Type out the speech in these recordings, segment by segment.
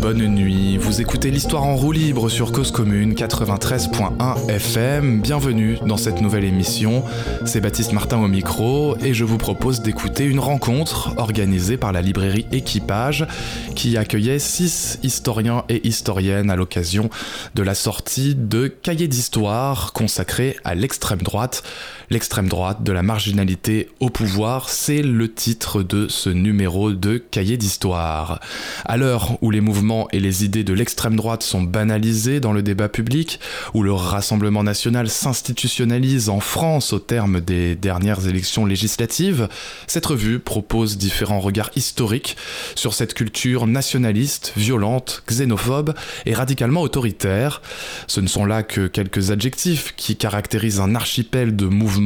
bonne nuit. Vous écoutez l'histoire en roue libre sur Cause Commune 93.1 FM. Bienvenue dans cette nouvelle émission. C'est Baptiste Martin au micro et je vous propose d'écouter une rencontre organisée par la librairie Équipage qui accueillait six historiens et historiennes à l'occasion de la sortie de Cahiers d'histoire consacré à l'extrême droite. L'extrême droite de la marginalité au pouvoir, c'est le titre de ce numéro de Cahiers d'histoire. À l'heure où les mouvements et les idées de l'extrême droite sont banalisés dans le débat public, où le Rassemblement national s'institutionnalise en France au terme des dernières élections législatives, cette revue propose différents regards historiques sur cette culture nationaliste, violente, xénophobe et radicalement autoritaire. Ce ne sont là que quelques adjectifs qui caractérisent un archipel de mouvements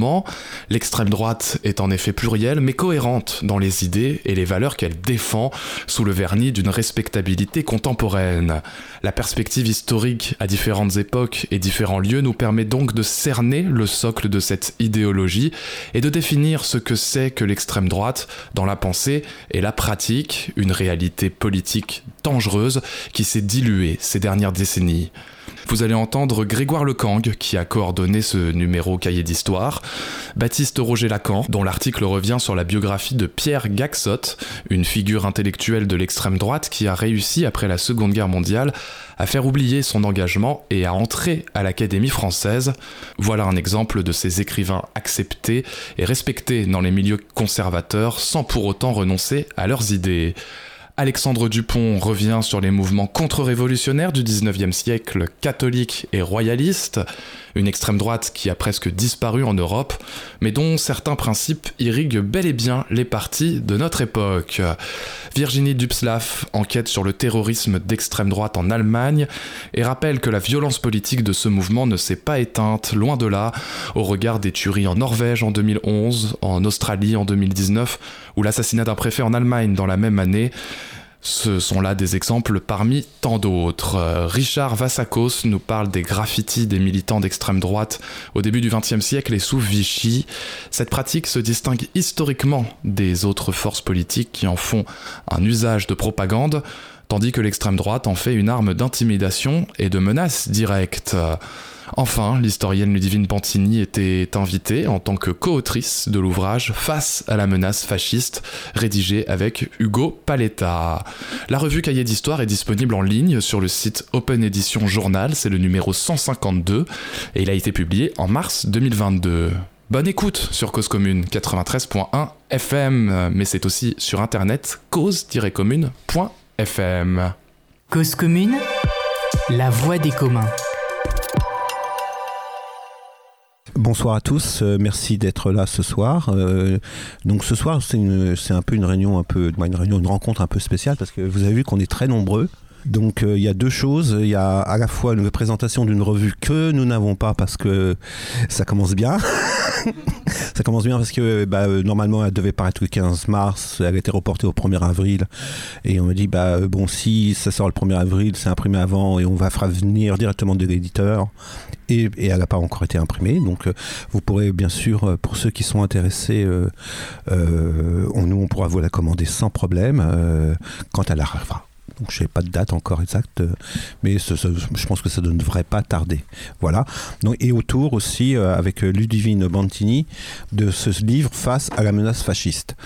L'extrême droite est en effet plurielle, mais cohérente dans les idées et les valeurs qu'elle défend sous le vernis d'une respectabilité contemporaine. La perspective historique à différentes époques et différents lieux nous permet donc de cerner le socle de cette idéologie et de définir ce que c'est que l'extrême droite dans la pensée et la pratique, une réalité politique dangereuse qui s'est diluée ces dernières décennies. Vous allez entendre Grégoire Lecang, qui a coordonné ce numéro cahier d'histoire, Baptiste Roger Lacan, dont l'article revient sur la biographie de Pierre Gaxot, une figure intellectuelle de l'extrême droite qui a réussi, après la Seconde Guerre mondiale, à faire oublier son engagement et à entrer à l'Académie française. Voilà un exemple de ces écrivains acceptés et respectés dans les milieux conservateurs sans pour autant renoncer à leurs idées. Alexandre Dupont revient sur les mouvements contre-révolutionnaires du 19e siècle, catholiques et royalistes, une extrême droite qui a presque disparu en Europe, mais dont certains principes irriguent bel et bien les partis de notre époque. Virginie Dupslaff enquête sur le terrorisme d'extrême droite en Allemagne et rappelle que la violence politique de ce mouvement ne s'est pas éteinte, loin de là, au regard des tueries en Norvège en 2011, en Australie en 2019 ou l'assassinat d'un préfet en Allemagne dans la même année. Ce sont là des exemples parmi tant d'autres. Euh, Richard Vassakos nous parle des graffitis des militants d'extrême droite au début du XXe siècle et sous Vichy. Cette pratique se distingue historiquement des autres forces politiques qui en font un usage de propagande, tandis que l'extrême droite en fait une arme d'intimidation et de menace directe. Enfin, l'historienne Ludivine Pantini était invitée en tant que co-autrice de l'ouvrage Face à la menace fasciste, rédigé avec Hugo Paletta. La revue Cahiers d'Histoire est disponible en ligne sur le site Open Edition Journal, c'est le numéro 152, et il a été publié en mars 2022. Bonne écoute sur Cause Commune 93.1 FM, mais c'est aussi sur internet cause-commune.fm. Cause Commune, la voix des communs. Bonsoir à tous, euh, merci d'être là ce soir. Euh, donc ce soir c'est un peu une réunion un peu une réunion une rencontre un peu spéciale parce que vous avez vu qu'on est très nombreux. Donc euh, il y a deux choses. Il y a à la fois une présentation d'une revue que nous n'avons pas parce que ça commence bien. ça commence bien parce que bah, euh, normalement elle devait paraître le 15 mars, elle a été reportée au 1er avril. Et on me dit, bah, euh, bon, si ça sort le 1er avril, c'est imprimé avant et on va faire venir directement de l'éditeur. Et, elle n'a pas encore été imprimée. Donc vous pourrez bien sûr, pour ceux qui sont intéressés, nous on pourra vous la commander sans problème quand elle arrivera. Donc je n'ai pas de date encore exacte, euh, mais je pense que ça ne devrait pas tarder. Voilà. Donc, et autour aussi, euh, avec Ludivine Bantini, de ce livre Face à la menace fasciste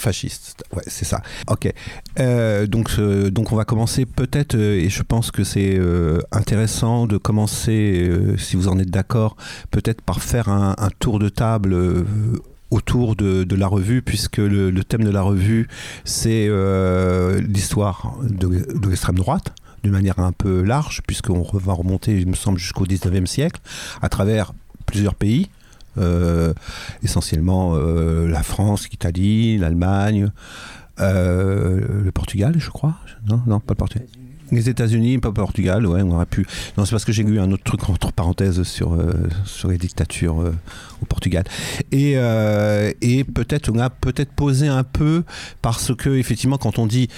fasciste. Ouais, c'est ça. Ok. Euh, donc, donc on va commencer peut-être, et je pense que c'est intéressant de commencer, si vous en êtes d'accord, peut-être par faire un, un tour de table autour de, la revue, puisque le, thème de la revue, c'est euh, l'histoire de, l'extrême droite d'une manière un peu large, puisqu'on va remonter, il me semble, jusqu'au 19e siècle, à travers plusieurs pays, euh, essentiellement euh, la France, l'Italie, l'Allemagne, le Portugal, je crois. Non, non, pas le Portugal. Les États-Unis, pas Portugal, ouais, on aurait pu. Non, c'est parce que j'ai lu un autre truc entre parenthèses sur, euh, sur les dictatures euh, au Portugal. Et, euh, et peut-être, on a peut-être posé un peu parce que, effectivement, quand on dit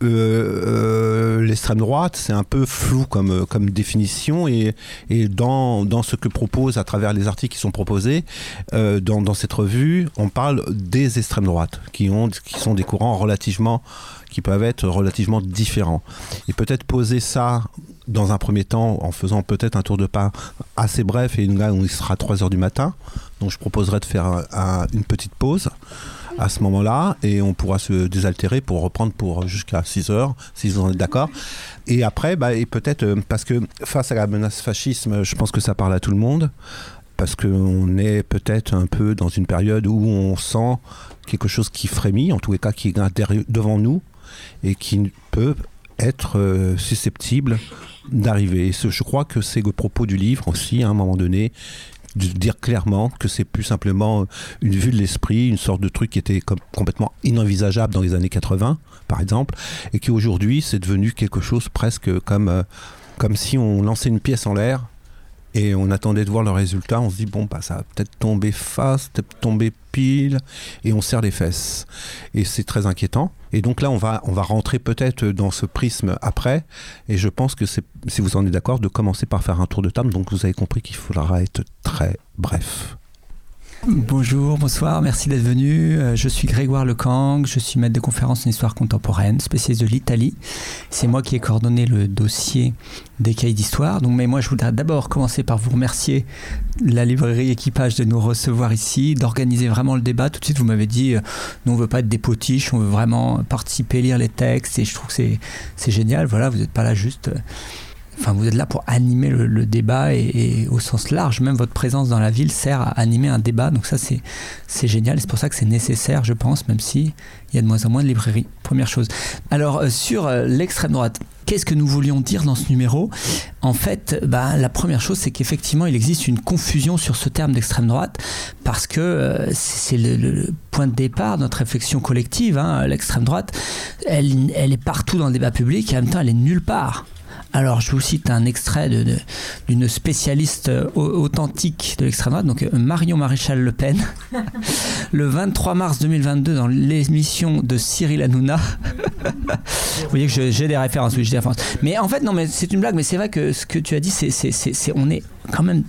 l'extrême droite, c'est un peu flou comme, comme définition. Et, et dans, dans ce que propose, à travers les articles qui sont proposés, dans, dans cette revue, on parle des extrêmes droites, qui, ont, qui sont des courants relativement qui peuvent être relativement différents. Et peut-être poser ça dans un premier temps en faisant peut-être un tour de pas assez bref et là où il sera 3 heures du matin. Donc je proposerais de faire une petite pause à ce moment-là et on pourra se désaltérer pour reprendre pour jusqu'à 6 heures si vous en êtes d'accord. Et après, bah, et peut-être euh, parce que face à la menace fascisme, je pense que ça parle à tout le monde parce qu'on est peut-être un peu dans une période où on sent quelque chose qui frémit, en tous les cas qui est devant nous, et qui peut être euh, susceptible d'arriver. Je crois que c'est le propos du livre aussi, à un moment donné, de dire clairement que c'est plus simplement une vue de l'esprit, une sorte de truc qui était complètement inenvisageable dans les années 80, par exemple, et qui aujourd'hui c'est devenu quelque chose presque comme, euh, comme si on lançait une pièce en l'air et on attendait de voir le résultat. On se dit, bon, bah, ça va peut-être tomber face, peut-être tomber pile, et on serre les fesses. Et c'est très inquiétant. Et donc là, on va, on va rentrer peut-être dans ce prisme après. Et je pense que c'est, si vous en êtes d'accord, de commencer par faire un tour de table. Donc vous avez compris qu'il faudra être très bref. Bonjour, bonsoir, merci d'être venu. Euh, je suis Grégoire Lecang, je suis maître de conférence en histoire contemporaine, spécialiste de l'Italie. C'est moi qui ai coordonné le dossier des cahiers d'histoire. Donc, mais moi, je voudrais d'abord commencer par vous remercier, la librairie Équipage, de nous recevoir ici, d'organiser vraiment le débat. Tout de suite, vous m'avez dit, euh, nous, on veut pas être des potiches, on veut vraiment participer, lire les textes, et je trouve que c'est génial. Voilà, vous n'êtes pas là juste. Euh, Enfin, vous êtes là pour animer le, débat et, au sens large, même votre présence dans la ville sert à animer un débat. Donc ça, c'est génial. C'est pour ça que c'est nécessaire, je pense, même si il y a de moins en moins de librairies. Première chose. Alors euh, sur euh, l'extrême droite. Qu'est-ce que nous voulions dire dans ce numéro? En fait, bah, la première chose, c'est qu'effectivement, il existe une confusion sur ce terme d'extrême droite, parce que euh, c'est le, point de départ de notre réflexion collective. Hein. L'extrême droite, elle, elle est partout dans le débat public, et en même temps, elle est nulle part. Alors, je vous cite un extrait d'une spécialiste euh, authentique de l'extrême droite, donc euh, Marion Maréchal Le Pen, le 23 mars 2022 dans l'émission de Cyril Hanouna. vous voyez que j'ai des références, oui, j'ai des références. Mais en fait, non, mais c'est une blague, mais c'est vrai que ce que tu as dit, c'est, on est quand même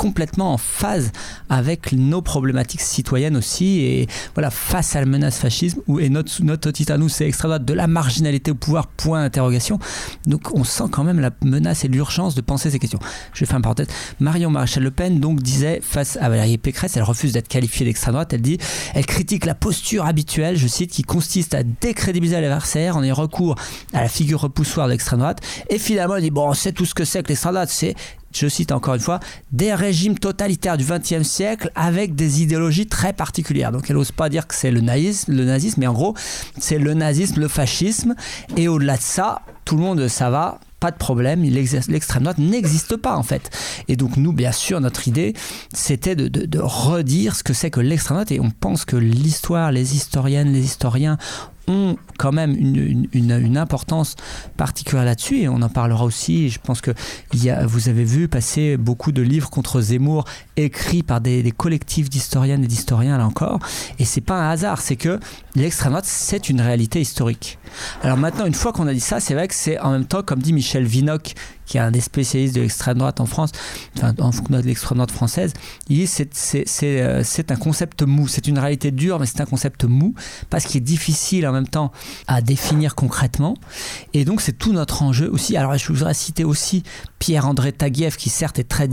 complètement en phase avec nos problématiques citoyennes aussi. Et voilà, face à la menace fascisme, où, et notre, notre titre à nous, c'est extrême droite, de la marginalité au pouvoir, point d'interrogation. Donc on sent quand même la menace et l'urgence de penser ces questions. Je faire une parenthèse. Marion Maréchal Le Pen donc disait face à Valérie Pécresse, elle refuse d'être qualifiée d'extrême droite, elle dit, elle critique la posture habituelle, je cite, qui consiste à décrédibiliser l'adversaire en ayant recours à la figure repoussoire de l'extrême droite. Et finalement, elle dit, bon, on sait tout ce que c'est que l'extrême droite, c'est je cite encore une fois, des régimes totalitaires du XXe siècle avec des idéologies très particulières. Donc elle n'ose pas dire que c'est le nazisme, le nazisme, mais en gros, c'est le nazisme, le fascisme. Et au-delà de ça, tout le monde, ça va, pas de problème, l'extrême droite n'existe pas en fait. Et donc nous, bien sûr, notre idée, c'était de, de, redire ce que c'est que l'extrême droite, et on pense que l'histoire, les historiennes, les historiens quand même une, importance particulière là-dessus et on en parlera aussi. Je pense que vous avez vu passer beaucoup de livres contre Zemmour écrits par des, collectifs d'historiennes et d'historiens là encore. Et c'est pas un hasard, c'est que l'extrême droite c'est une réalité historique. Alors maintenant, une fois qu'on a dit ça, c'est vrai que c'est en même temps, comme dit Michel Vinocq, qui est un des spécialistes de l'extrême droite en France, enfin de l'extrême droite française, il dit euh, c'est un concept mou, c'est une réalité dure, mais c'est un concept mou parce qu'il est difficile en même temps à définir concrètement. Et donc c'est tout notre enjeu aussi. Alors je voudrais citer aussi Pierre-André Taguieff, qui certes est très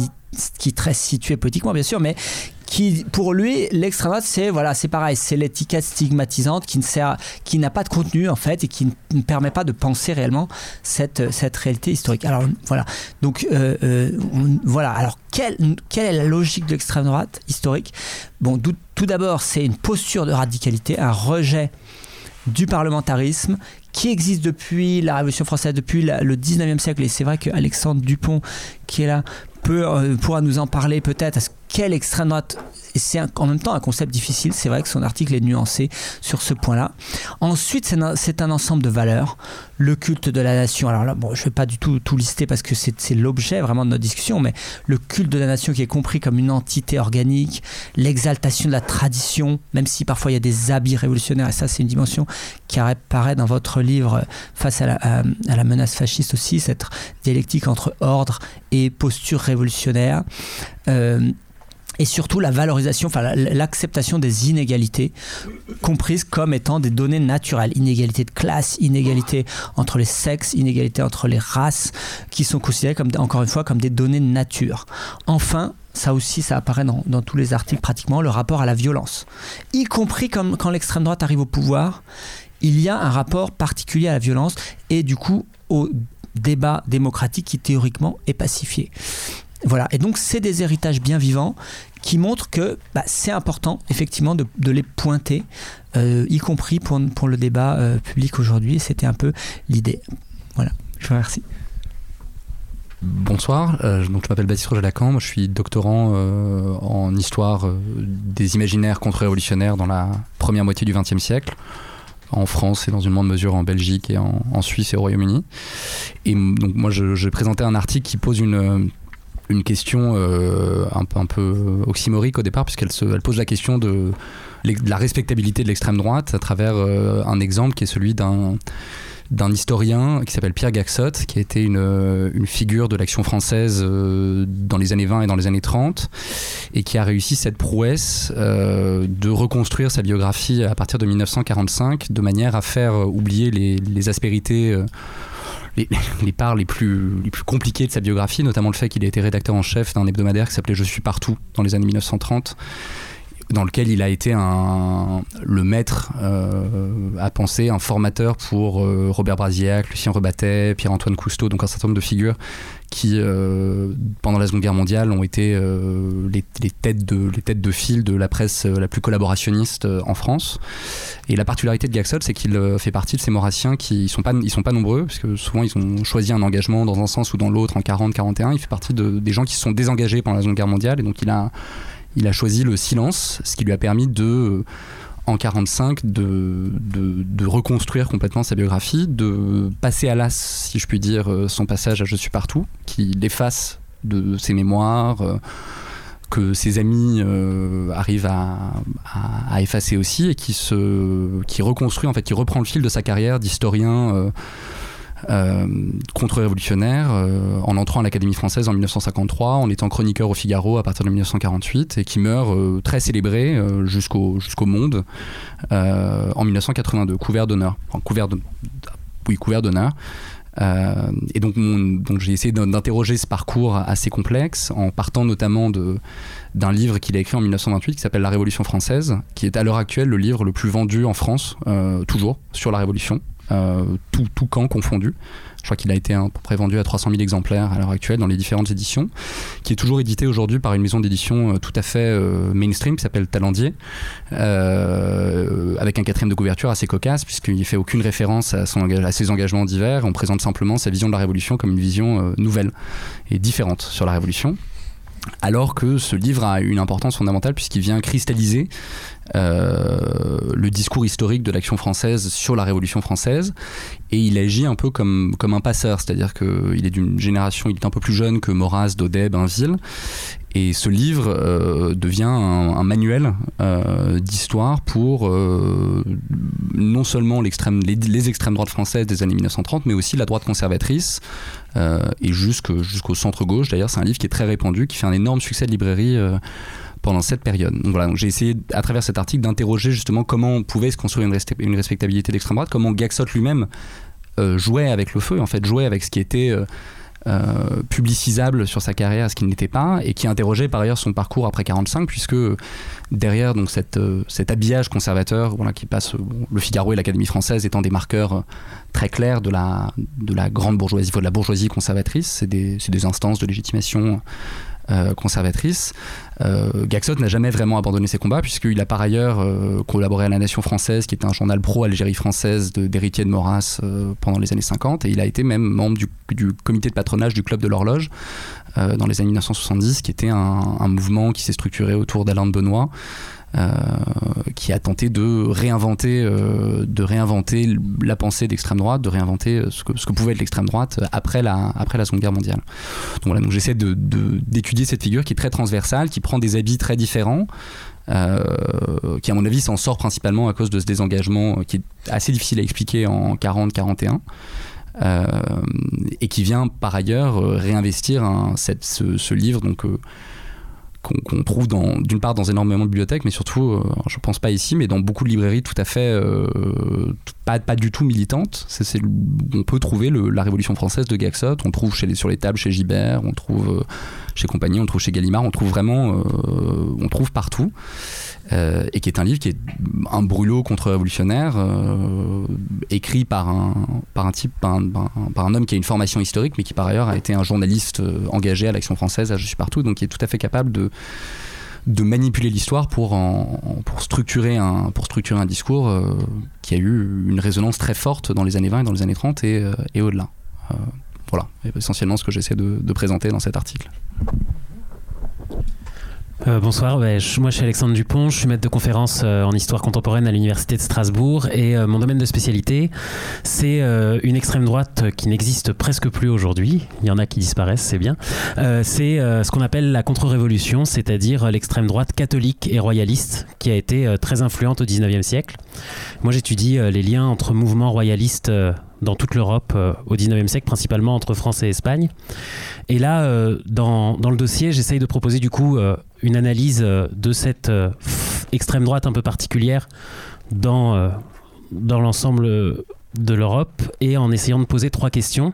qui est très situé politiquement bien sûr, mais qui pour lui l'extrême droite c'est voilà c'est pareil. C'est l'étiquette stigmatisante qui ne sert qui n'a pas de contenu en fait et qui ne permet pas de penser réellement cette cette réalité historique. Alors voilà. Donc euh, euh, voilà. Alors quelle, quelle est la logique de l'extrême droite historique? Bon tout d'abord c'est une posture de radicalité un rejet du parlementarisme qui existe depuis la Révolution française, depuis le 19e siècle. Et c'est vrai qu'Alexandre Dupont, qui est là, peut, euh, pourra nous en parler peut-être. Quelle extrême droite c'est en même temps un concept difficile. C'est vrai que son article est nuancé sur ce point-là. Ensuite, c'est un, ensemble de valeurs le culte de la nation. Alors là, bon, je ne vais pas du tout tout lister parce que c'est l'objet vraiment de notre discussion, mais le culte de la nation qui est compris comme une entité organique, l'exaltation de la tradition, même si parfois il y a des habits révolutionnaires, et ça c'est une dimension qui apparaît dans votre livre face à la, à, la menace fasciste aussi, cette dialectique entre ordre et posture révolutionnaire. Euh, et surtout la valorisation, enfin l'acceptation des inégalités, comprises comme étant des données naturelles. Inégalité de classe, inégalité entre les sexes, inégalité entre les races, qui sont considérées comme, encore une fois, comme des données de nature. Enfin, ça aussi, ça apparaît dans, dans, tous les articles pratiquement, le rapport à la violence. Y compris quand l'extrême droite arrive au pouvoir, il y a un rapport particulier à la violence et du coup au débat démocratique qui théoriquement est pacifié. Voilà, et donc c'est des héritages bien vivants qui montrent que bah, c'est important effectivement de, les pointer, euh, y compris pour, pour le débat euh, public aujourd'hui. C'était un peu l'idée. Voilà, je vous remercie. Bonsoir, euh, donc je m'appelle Baptiste Roger Lacan, je suis doctorant en histoire des imaginaires contre-révolutionnaires dans la première moitié du XXe siècle en France et dans une moindre mesure en Belgique et en, Suisse et au Royaume-Uni. Et donc moi je, présentais un article qui pose une, une question euh, un, un, peu oxymorique au départ, puisqu'elle elle pose la question de, la respectabilité de l'extrême droite à travers euh, un exemple qui est celui d'un d'un historien qui s'appelle Pierre Gaxot, qui a été une, une figure de l'action française euh, dans les années 20 et dans les années 30, et qui a réussi cette prouesse de reconstruire sa biographie à partir de 1945, de manière à faire oublier les, les aspérités les, parts les plus, les plus compliquées de sa biographie, notamment le fait qu'il a été rédacteur en chef d'un hebdomadaire qui s'appelait Je suis partout dans les années 1930 dans lequel il a été un, le maître euh, à penser, un formateur pour euh, Robert Brasillac, Lucien Rebattet, Pierre-Antoine Cousteau, donc un certain nombre de figures qui, euh, pendant la Seconde Guerre mondiale, ont été les, têtes de, les têtes de file de la presse la plus collaborationniste en France. Et la particularité de Gaxol, c'est qu'il fait partie de ces Maurassiens qui ne sont, pas, sont pas nombreux, parce que souvent ils ont choisi un engagement dans un sens ou dans l'autre en 40-41. Il fait partie de, des gens qui se sont désengagés pendant la Seconde Guerre mondiale, et donc il a il a choisi le silence, ce qui lui a permis de en 45 de, de, reconstruire complètement sa biographie, de passer à l'as, si je puis dire, euh, son passage à Je suis partout, qui l'efface de ses mémoires, euh, que ses amis euh, arrivent à, effacer aussi, et qui, reconstruit, en fait, qui reprend le fil de sa carrière d'historien euh, contre-révolutionnaire euh, en entrant à l'Académie française en 1953, en étant chroniqueur au Figaro à partir de 1948 et qui meurt euh, très célébré jusqu'au monde en 1982, couvert d'honneur. couvert de, oui, couvert d'honneur. et donc, j'ai essayé d'interroger ce parcours assez complexe en partant notamment d'un livre qu'il a écrit en 1928 qui s'appelle La Révolution française, qui est à l'heure actuelle le livre le plus vendu en France, toujours, sur la Révolution. Euh, tout, tout camp confondu. Je crois qu'il a été à peu près vendu à 300 000 exemplaires à l'heure actuelle dans les différentes éditions, qui est toujours édité aujourd'hui par une maison d'édition euh, tout à fait euh, mainstream qui s'appelle Talendier, avec un quatrième de couverture assez cocasse puisqu'il ne fait aucune référence à, son, à ses engagements divers. On présente simplement sa vision de la Révolution comme une vision nouvelle et différente sur la Révolution alors que ce livre a une importance fondamentale puisqu'il vient cristalliser euh, le discours historique de l'action française sur la Révolution française et il agit un peu comme, comme un passeur, c'est-à-dire qu'il est d'une génération, il est un peu plus jeune que Maurras, Daudet, Bainville et ce livre euh, devient un, manuel euh, d'histoire pour non seulement les, les, extrêmes droites françaises des années 1930, mais aussi la droite conservatrice et jusqu'au centre-gauche. D'ailleurs, c'est un livre qui est très répandu, qui fait un énorme succès de librairie pendant cette période. Donc voilà, j'ai essayé à travers cet article d'interroger justement comment on pouvait se construire une, une respectabilité d'extrême droite, comment Gaxot lui-même euh, jouait avec le feu, en fait, jouait avec ce qui était euh, euh, publicisable sur sa carrière, ce qui n'était pas, et qui interrogeait par ailleurs son parcours après 45, puisque derrière donc cette, cet habillage conservateur, voilà, qui passe le Figaro et l'Académie française étant des marqueurs très clairs de la, de la grande bourgeoisie, de la bourgeoisie conservatrice, c'est des, des, instances de légitimation euh, conservatrice. Euh, Gaxot n'a jamais vraiment abandonné ses combats puisqu'il a par ailleurs euh, collaboré à La Nation française qui était un journal pro-Algérie française d'héritier de, Maurras pendant les années 50 et il a été même membre du, comité de patronage du Club de l'Horloge dans les années 1970 qui était un, mouvement qui s'est structuré autour d'Alain de Benoît qui a tenté de réinventer, euh, de réinventer la pensée d'extrême droite, de réinventer ce que, ce que pouvait être l'extrême droite après la, après la Seconde Guerre mondiale. Donc voilà, donc j'essaie d'étudier cette figure qui est très transversale, qui prend des habits très différents. Euh, qui à mon avis s'en sort principalement à cause de ce désengagement qui est assez difficile à expliquer en 40-41 euh, et qui vient par ailleurs réinvestir ce, livre donc qu'on trouve d'une part dans énormément de bibliothèques, mais surtout, euh, je pense pas ici, mais dans beaucoup de librairies tout à fait euh, pas, pas du tout militantes. c'est on peut trouver la Révolution française de Gaxot, on trouve sur les tables chez Gibert, on trouve euh, chez Compagnie, on trouve chez Gallimard, on trouve vraiment, euh, on trouve partout. Euh, et qui est un livre qui est un brûlot contre-révolutionnaire, écrit par un, par un type, par un, par un, homme qui a une formation historique, mais qui par ailleurs a été un journaliste engagé à l'Action française, à Je suis partout, donc qui est tout à fait capable de, de manipuler l'histoire pour, pour, structurer un, pour structurer un discours euh, qui a eu une résonance très forte dans les années 20 et dans les années 30 et, euh, et au-delà. Euh, voilà, essentiellement ce que j'essaie de présenter dans cet article. Euh, bonsoir, moi je suis Alexandre Dupont, je suis maître de conférence euh, en histoire contemporaine à l'Université de Strasbourg. Et euh, mon domaine de spécialité c'est une extrême droite qui n'existe presque plus aujourd'hui, il y en a qui disparaissent, c'est bien, c'est ce qu'on appelle la contre-révolution, c'est-à-dire l'extrême droite catholique et royaliste qui a été très influente au 19e siècle. Moi j'étudie les liens entre mouvements royalistes dans toute l'Europe euh, au 19e siècle, principalement entre France et Espagne. Et là, euh, dans, le dossier, j'essaye de proposer du coup euh, une analyse de cette extrême droite un peu particulière dans l'ensemble de l'Europe et en essayant de poser trois questions.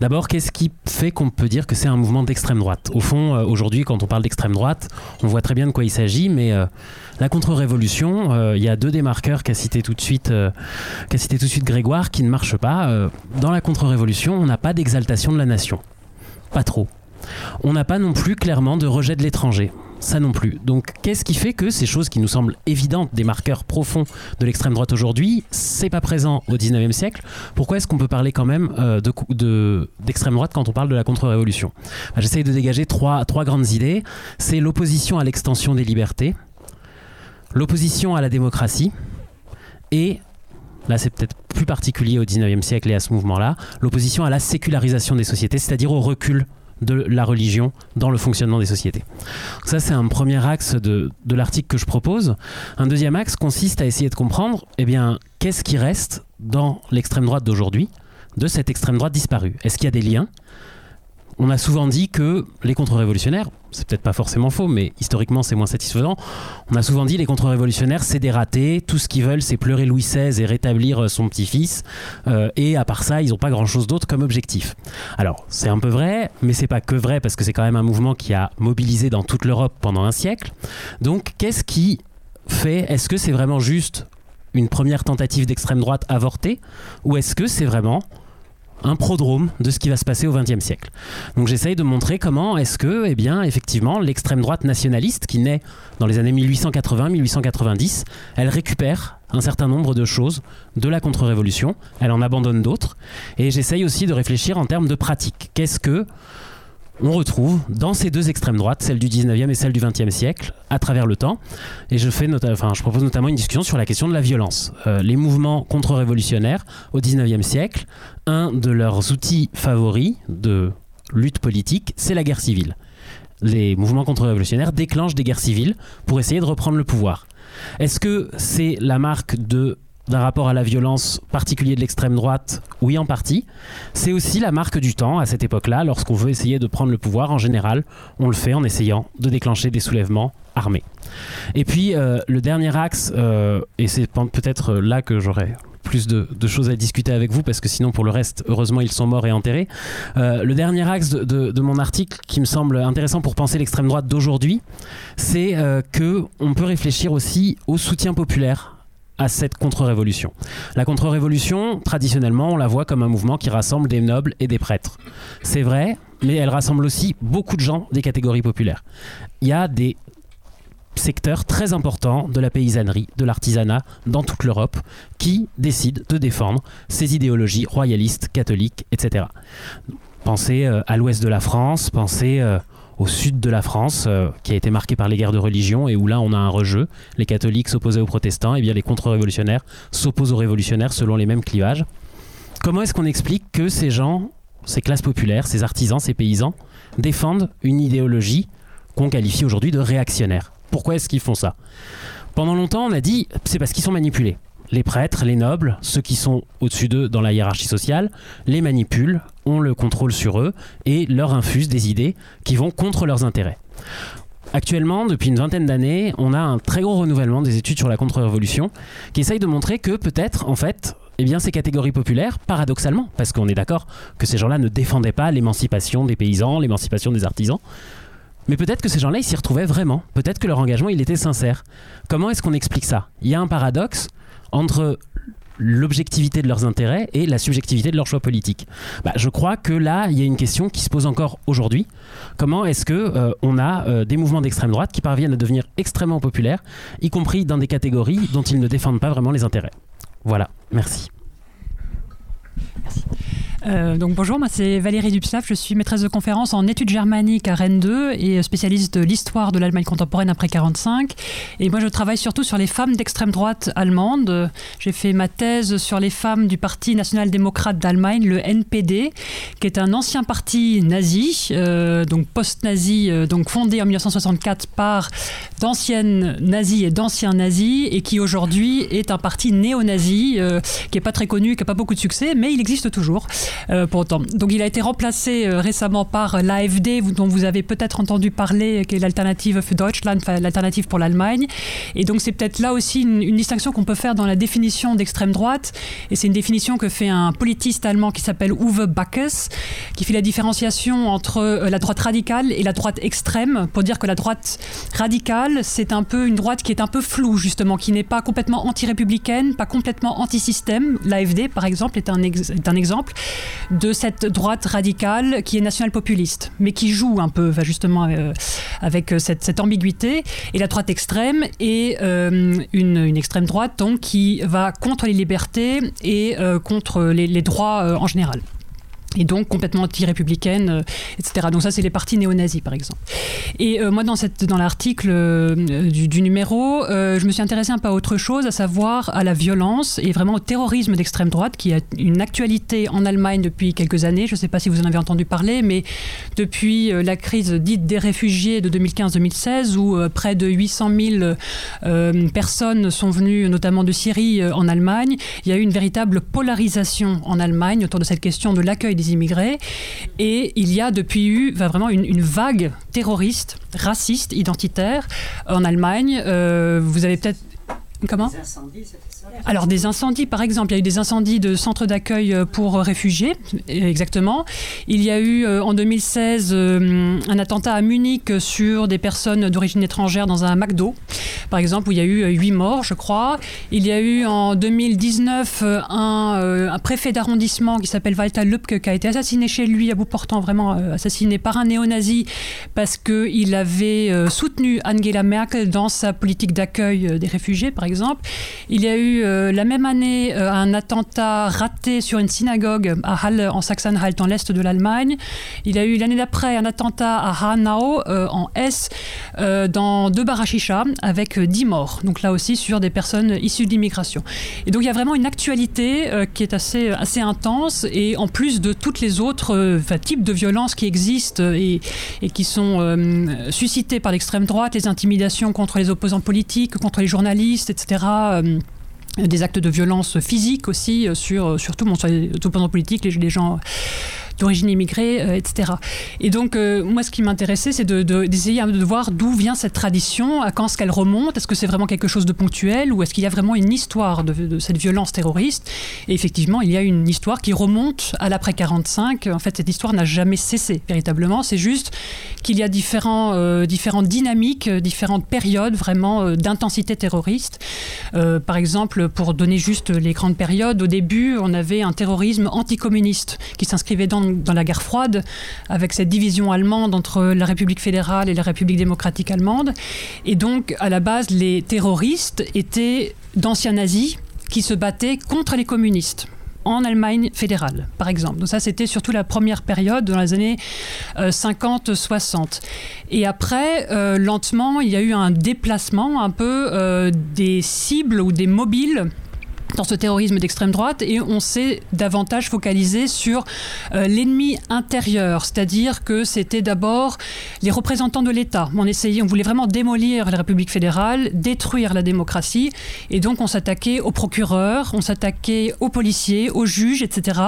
D'abord, qu'est-ce qui fait qu'on peut dire que c'est un mouvement d'extrême droite? Au fond, euh, aujourd'hui, quand on parle d'extrême droite, on voit très bien de quoi il s'agit, mais euh, la contre-révolution, euh, il y a deux démarqueurs qu'a cité tout de suite, qu'a cité tout de suite Grégoire, qui ne marchent pas. dans la contre-révolution, on n'a pas d'exaltation de la nation, pas trop. On n'a pas non plus clairement de rejet de l'étranger ça non plus. Donc qu'est-ce qui fait que ces choses qui nous semblent évidentes, des marqueurs profonds de l'extrême droite aujourd'hui, c'est pas présent au 19e siècle? Pourquoi est-ce qu'on peut parler quand même euh, d'extrême de, droite quand on parle de la contre-révolution? Bah, J'essaye de dégager trois, trois grandes idées. C'est l'opposition à l'extension des libertés, l'opposition à la démocratie et là c'est peut-être plus particulier au 19e siècle et à ce mouvement-là, l'opposition à la sécularisation des sociétés, c'est-à-dire au recul de la religion dans le fonctionnement des sociétés. Donc ça, c'est un premier axe de, de l'article que je propose. Un deuxième axe consiste à essayer de comprendre, eh bien, qu'est-ce qui reste dans l'extrême droite d'aujourd'hui, de cette extrême droite disparue? Est-ce qu'il y a des liens? On a souvent dit que les contre-révolutionnaires, c'est peut-être pas forcément faux, mais historiquement c'est moins satisfaisant, on a souvent dit les contre-révolutionnaires c'est des ratés, tout ce qu'ils veulent c'est pleurer Louis XVI et rétablir son petit-fils, euh, et à part ça ils n'ont pas grand-chose d'autre comme objectif. Alors c'est un peu vrai, mais c'est pas que vrai parce que c'est quand même un mouvement qui a mobilisé dans toute l'Europe pendant un siècle. Donc qu'est-ce qui fait, est-ce que c'est vraiment juste une première tentative d'extrême droite avortée, ou est-ce que c'est vraiment un prodrome de ce qui va se passer au XXe siècle. Donc j'essaye de montrer comment est-ce que, eh effectivement, l'extrême droite nationaliste qui naît dans les années 1880-1890, elle récupère un certain nombre de choses de la contre-révolution, elle en abandonne d'autres, et j'essaye aussi de réfléchir en termes de pratique. Qu'est-ce que on retrouve dans ces deux extrêmes droites, celle du 19e et celle du 20e siècle, à travers le temps. Et je, fais enfin, je propose notamment une discussion sur la question de la violence. Euh, les mouvements contre-révolutionnaires au 19e siècle, un de leurs outils favoris de lutte politique, c'est la guerre civile. Les mouvements contre-révolutionnaires déclenchent des guerres civiles pour essayer de reprendre le pouvoir. Est-ce que c'est la marque de d'un rapport à la violence particulier de l'extrême droite, oui en partie. C'est aussi la marque du temps à cette époque-là, lorsqu'on veut essayer de prendre le pouvoir, en général, on le fait en essayant de déclencher des soulèvements armés. Et puis euh, le dernier axe, euh, et c'est peut-être là que j'aurais plus de, choses à discuter avec vous parce que sinon pour le reste heureusement ils sont morts et enterrés euh, le dernier axe de, mon article qui me semble intéressant pour penser l'extrême droite d'aujourd'hui c'est euh, que peut réfléchir aussi au soutien populaire à cette contre-révolution. La contre-révolution, traditionnellement, on la voit comme un mouvement qui rassemble des nobles et des prêtres. C'est vrai, mais elle rassemble aussi beaucoup de gens des catégories populaires. Il y a des secteurs très importants de la paysannerie, de l'artisanat dans toute l'Europe qui décident de défendre ces idéologies royalistes, catholiques, etc. Pensez euh, à l'ouest de la France, pensez euh, au sud de la France, euh, qui a été marqué par les guerres de religion et où là on a un rejeu. Les catholiques s'opposaient aux protestants, et bien les contre-révolutionnaires s'opposent aux révolutionnaires selon les mêmes clivages. Comment est-ce qu'on explique que ces gens, ces classes populaires, ces artisans, ces paysans, défendent une idéologie qu'on qualifie aujourd'hui de réactionnaire? Pourquoi est-ce qu'ils font ça? Pendant longtemps, on a dit c'est parce qu'ils sont manipulés. Les prêtres, les nobles, ceux qui sont au-dessus d'eux dans la hiérarchie sociale, les manipulent, ont le contrôle sur eux et leur infusent des idées qui vont contre leurs intérêts. Actuellement, depuis une vingtaine d'années, on a un très gros renouvellement des études sur la contre-révolution qui essaye de montrer que peut-être, en fait, eh bien, ces catégories populaires, paradoxalement, parce qu'on est d'accord que ces gens-là ne défendaient pas l'émancipation des paysans, l'émancipation des artisans, mais peut-être que ces gens-là, ils s'y retrouvaient vraiment. Peut-être que leur engagement, il était sincère. Comment est-ce qu'on explique ça? Il y a un paradoxe entre l'objectivité de leurs intérêts et la subjectivité de leurs choix politiques. Bah, je crois que là, il y a une question qui se pose encore aujourd'hui. Comment est-ce que euh, on a euh, des mouvements d'extrême droite qui parviennent à devenir extrêmement populaires, y compris dans des catégories dont ils ne défendent pas vraiment les intérêts? Voilà, merci. merci. Euh, donc bonjour, moi c'est Valérie Dupsaf, je suis maîtresse de conférence en études germaniques à Rennes 2 et spécialiste de l'histoire de l'Allemagne contemporaine après 45. Et moi je travaille surtout sur les femmes d'extrême droite allemande. J'ai fait ma thèse sur les femmes du Parti national-démocrate d'Allemagne, le NPD, qui est un ancien parti nazi, euh, donc post-nazi, euh, donc fondé en 1964 par d'anciennes nazis et d'anciens nazis et qui aujourd'hui est un parti néo-nazi euh, qui est pas très connu, qui n'a pas beaucoup de succès, mais il existe toujours. Euh, pour autant. Donc il a été remplacé euh, récemment par l'AFD, dont vous avez peut-être entendu parler, qui est l'alternative für Deutschland, l'alternative pour l'Allemagne. Et donc c'est peut-être là aussi une, distinction qu'on peut faire dans la définition d'extrême droite. Et c'est une définition que fait un politiste allemand qui s'appelle Uwe Backes, qui fait la différenciation entre euh, la droite radicale et la droite extrême, pour dire que la droite radicale, c'est un peu une droite qui est un peu floue, justement, qui n'est pas complètement anti-républicaine, pas complètement anti-système. L'AFD, par exemple, est un exemple de cette droite radicale qui est national-populiste, mais qui joue un peu justement euh, avec euh, cette, ambiguïté. Et la droite extrême est euh, une, extrême droite donc, qui va contre les libertés et contre les droits en général et donc complètement anti-républicaine, euh, etc. Donc ça, c'est les partis néo-nazis, par exemple. Et euh, moi, dans, dans l'article euh, du, numéro, je me suis intéressée un peu à autre chose, à savoir à la violence et vraiment au terrorisme d'extrême droite, qui a une actualité en Allemagne depuis quelques années. Je ne sais pas si vous en avez entendu parler, mais depuis la crise dite des réfugiés de 2015-2016, où près de 800 000 personnes sont venues, notamment de Syrie, en Allemagne, il y a eu une véritable polarisation en Allemagne autour de cette question de l'accueil des immigrés. Et il y a depuis eu vraiment une, vague terroriste, raciste, identitaire en Allemagne. Euh, vous avez peut-être Comment? Alors des incendies, par exemple, il y a eu des incendies de centres d'accueil euh, pour réfugiés, exactement. Il y a eu euh, en 2016 euh, un attentat à Munich sur des personnes d'origine étrangère dans un McDo, par exemple, où il y a eu huit morts, je crois. Il y a eu en 2019 un, préfet d'arrondissement qui s'appelle Walter Lübcke qui a été assassiné chez lui à bout portant, vraiment assassiné par un néo-nazi parce qu'il avait soutenu Angela Merkel dans sa politique d'accueil des réfugiés, par exemple. Il y a eu euh, la même année euh, un attentat raté sur une synagogue à Halle, en Sachsen-Anhalt, dans l'est de l'Allemagne. Il a eu l'année d'après un attentat à Hanau, euh, en Hesse, dans deux barachisha, avec 10 morts. Donc là aussi sur des personnes issues de l'immigration. Et donc il y a vraiment une actualité qui est assez, intense, et en plus de toutes les autres types de violences qui existent et qui sont suscitées par l'extrême droite, les intimidations contre les opposants politiques, contre les journalistes, etc. Euh, des actes de violence physique aussi, euh, sur, surtout bon, sur politiques, les, les gens d'origine immigrée, euh, etc. Et donc, euh, moi, ce qui m'intéressait, c'est d'essayer de, voir d'où vient cette tradition, à quand est-ce qu'elle remonte, est-ce que c'est vraiment quelque chose de ponctuel ou est-ce qu'il y a vraiment une histoire de, cette violence terroriste Et effectivement, il y a une histoire qui remonte à l'après 45. En fait, cette histoire n'a jamais cessé, véritablement. C'est juste qu'il y a différents, euh, différentes dynamiques, différentes périodes vraiment d'intensité terroriste. par exemple, pour donner juste les grandes périodes, au début, on avait un terrorisme anticommuniste qui s'inscrivait dans dans la guerre froide, avec cette division allemande entre la République fédérale et la République démocratique allemande. Et donc, à la base, les terroristes étaient d'anciens nazis qui se battaient contre les communistes en Allemagne fédérale, par exemple. Donc ça, c'était surtout la première période dans les années 50-60. Et après, lentement, il y a eu un déplacement un peu des cibles ou des mobiles dans ce terrorisme d'extrême droite et on s'est davantage focalisé sur euh, l'ennemi intérieur, c'est-à-dire que c'était d'abord les représentants de l'État. On essayait, on voulait vraiment démolir la République fédérale, détruire la démocratie et donc on s'attaquait aux procureurs, on s'attaquait aux policiers, aux juges, etc.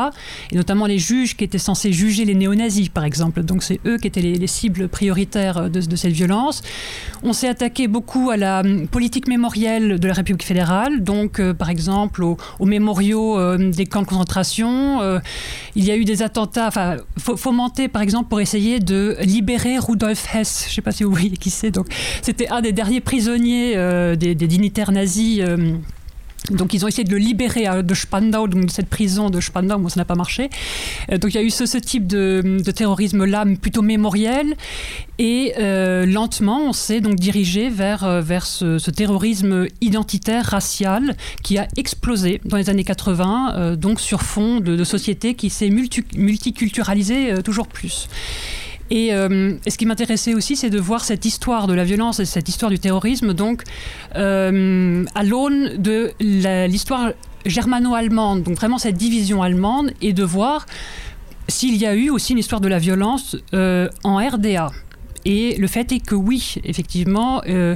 Et notamment les juges qui étaient censés juger les néo-nazis, par exemple. Donc c'est eux qui étaient les, cibles prioritaires de, cette violence. On s'est attaqué beaucoup à la hum, politique mémorielle de la République fédérale, donc euh, par exemple aux, mémoriaux euh, des camps de concentration. Euh, il y a eu des attentats fomentés, par exemple, pour essayer de libérer Rudolf Hess. Je ne sais pas si vous voyez qui c'est. C'était un des derniers prisonniers euh, des, dignitaires nazis donc ils ont essayé de le libérer de Spandau, donc de cette prison de Spandau, mais ça n'a pas marché. Euh, donc il y a eu ce, type de, terrorisme-là, plutôt mémoriel. Et euh, lentement, on s'est donc dirigé vers, euh, vers ce, terrorisme identitaire, racial, qui a explosé dans les années 80, donc sur fond de, de société qui s'est multi, multiculturalisée toujours plus. Euh, et, ce qui m'intéressait aussi, c'est de voir cette histoire de la violence et cette histoire du terrorisme, donc euh, à l'aune de l'histoire germano-allemande, donc vraiment cette division allemande, et de voir s'il y a eu aussi une histoire de la violence euh, en RDA. Et le fait est que oui, effectivement, euh,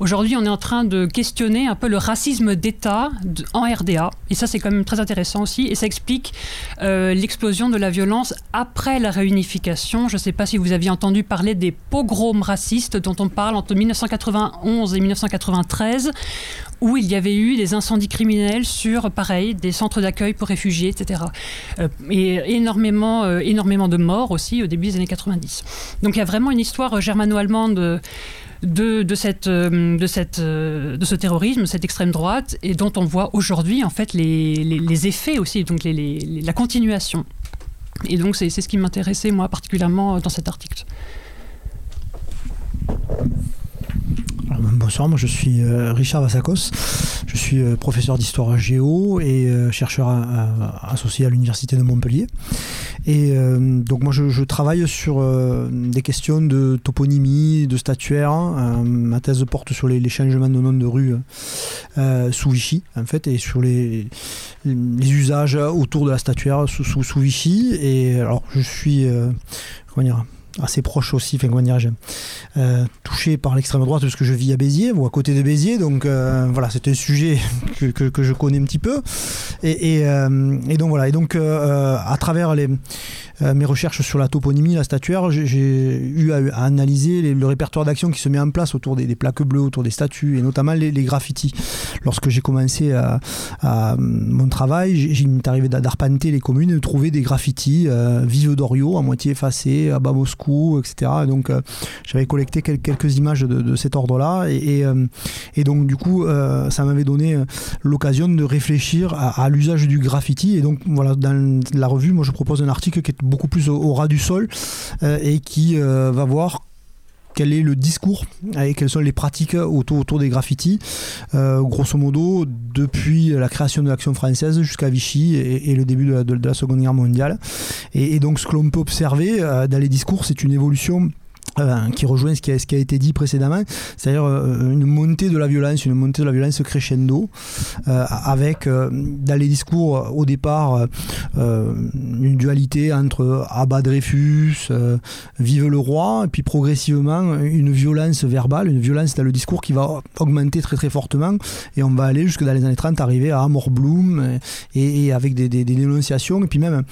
aujourd'hui, on est en train de questionner un peu le racisme d'État en RDA. Et ça, c'est quand même très intéressant aussi. Et ça explique euh, l'explosion de la violence après la réunification. Je ne sais pas si vous aviez entendu parler des pogroms racistes dont on parle entre 1991 et 1993, où il y avait eu des incendies criminels sur, pareil, des centres d'accueil pour réfugiés, etc. Euh, et énormément, euh, énormément de morts aussi au début des années 90. Donc il y a vraiment une histoire germano-allemande. De, de, cette, euh, de, cette, de ce terrorisme, cette extrême droite, et dont on voit aujourd'hui en fait les, les, effets aussi, donc la continuation. Et donc c'est ce qui m'intéressait moi particulièrement dans cet article. Bonsoir, moi je suis euh, Richard Vassakos, je suis euh, professeur d'histoire géo et euh, chercheur associé à l'Université de Montpellier. Et donc moi je, travaille sur des questions de toponymie, de statuaire. ma thèse porte sur les, changements de nom de rue sous Vichy en fait et sur les, usages autour de la statuaire sous, sous, sous Vichy. Et alors je suis comment dire assez proche aussi, enfin, comment euh, touché par l'extrême droite parce que je vis à Béziers ou à côté de Béziers, donc euh, voilà, c'est un sujet que, que, je connais un petit peu. Et, et, euh, et donc voilà, et donc à travers les, mes recherches sur la toponymie, la statuaire, j'ai eu à, analyser le répertoire d'actions qui se met en place autour des, plaques bleues, autour des statues et notamment les, graffitis. Lorsque j'ai commencé à, mon travail, il m'est arrivé d'arpenter les communes et de trouver des graffitis vive d'Orio à moitié effacés, à bas Moscou, etc. donc j'avais collecté quelques images de, cet ordre-là et, et, donc du coup ça m'avait donné l'occasion de réfléchir à, à l'usage du graffiti et donc voilà dans la revue moi je propose un article qui est beaucoup plus au, ras du sol euh, et qui euh, va voir quel est le discours et quelles sont les pratiques autour, autour des graffitis, euh, grosso modo, depuis la création de l'action française jusqu'à Vichy et, le début de la, Seconde Guerre mondiale. Et donc ce que l'on peut observer dans les discours, c'est une évolution euh, qui rejoint ce qui, a, été dit précédemment, c'est-à-dire euh, une montée de la violence, une montée de la violence crescendo, euh, avec dans les discours au départ une dualité entre abat Dreyfus, vive le roi, et puis progressivement une violence verbale, une violence dans le discours qui va augmenter très très fortement, et on va aller jusque dans les années 30 arriver à Amor Bloom, et, avec des, dénonciations, et puis même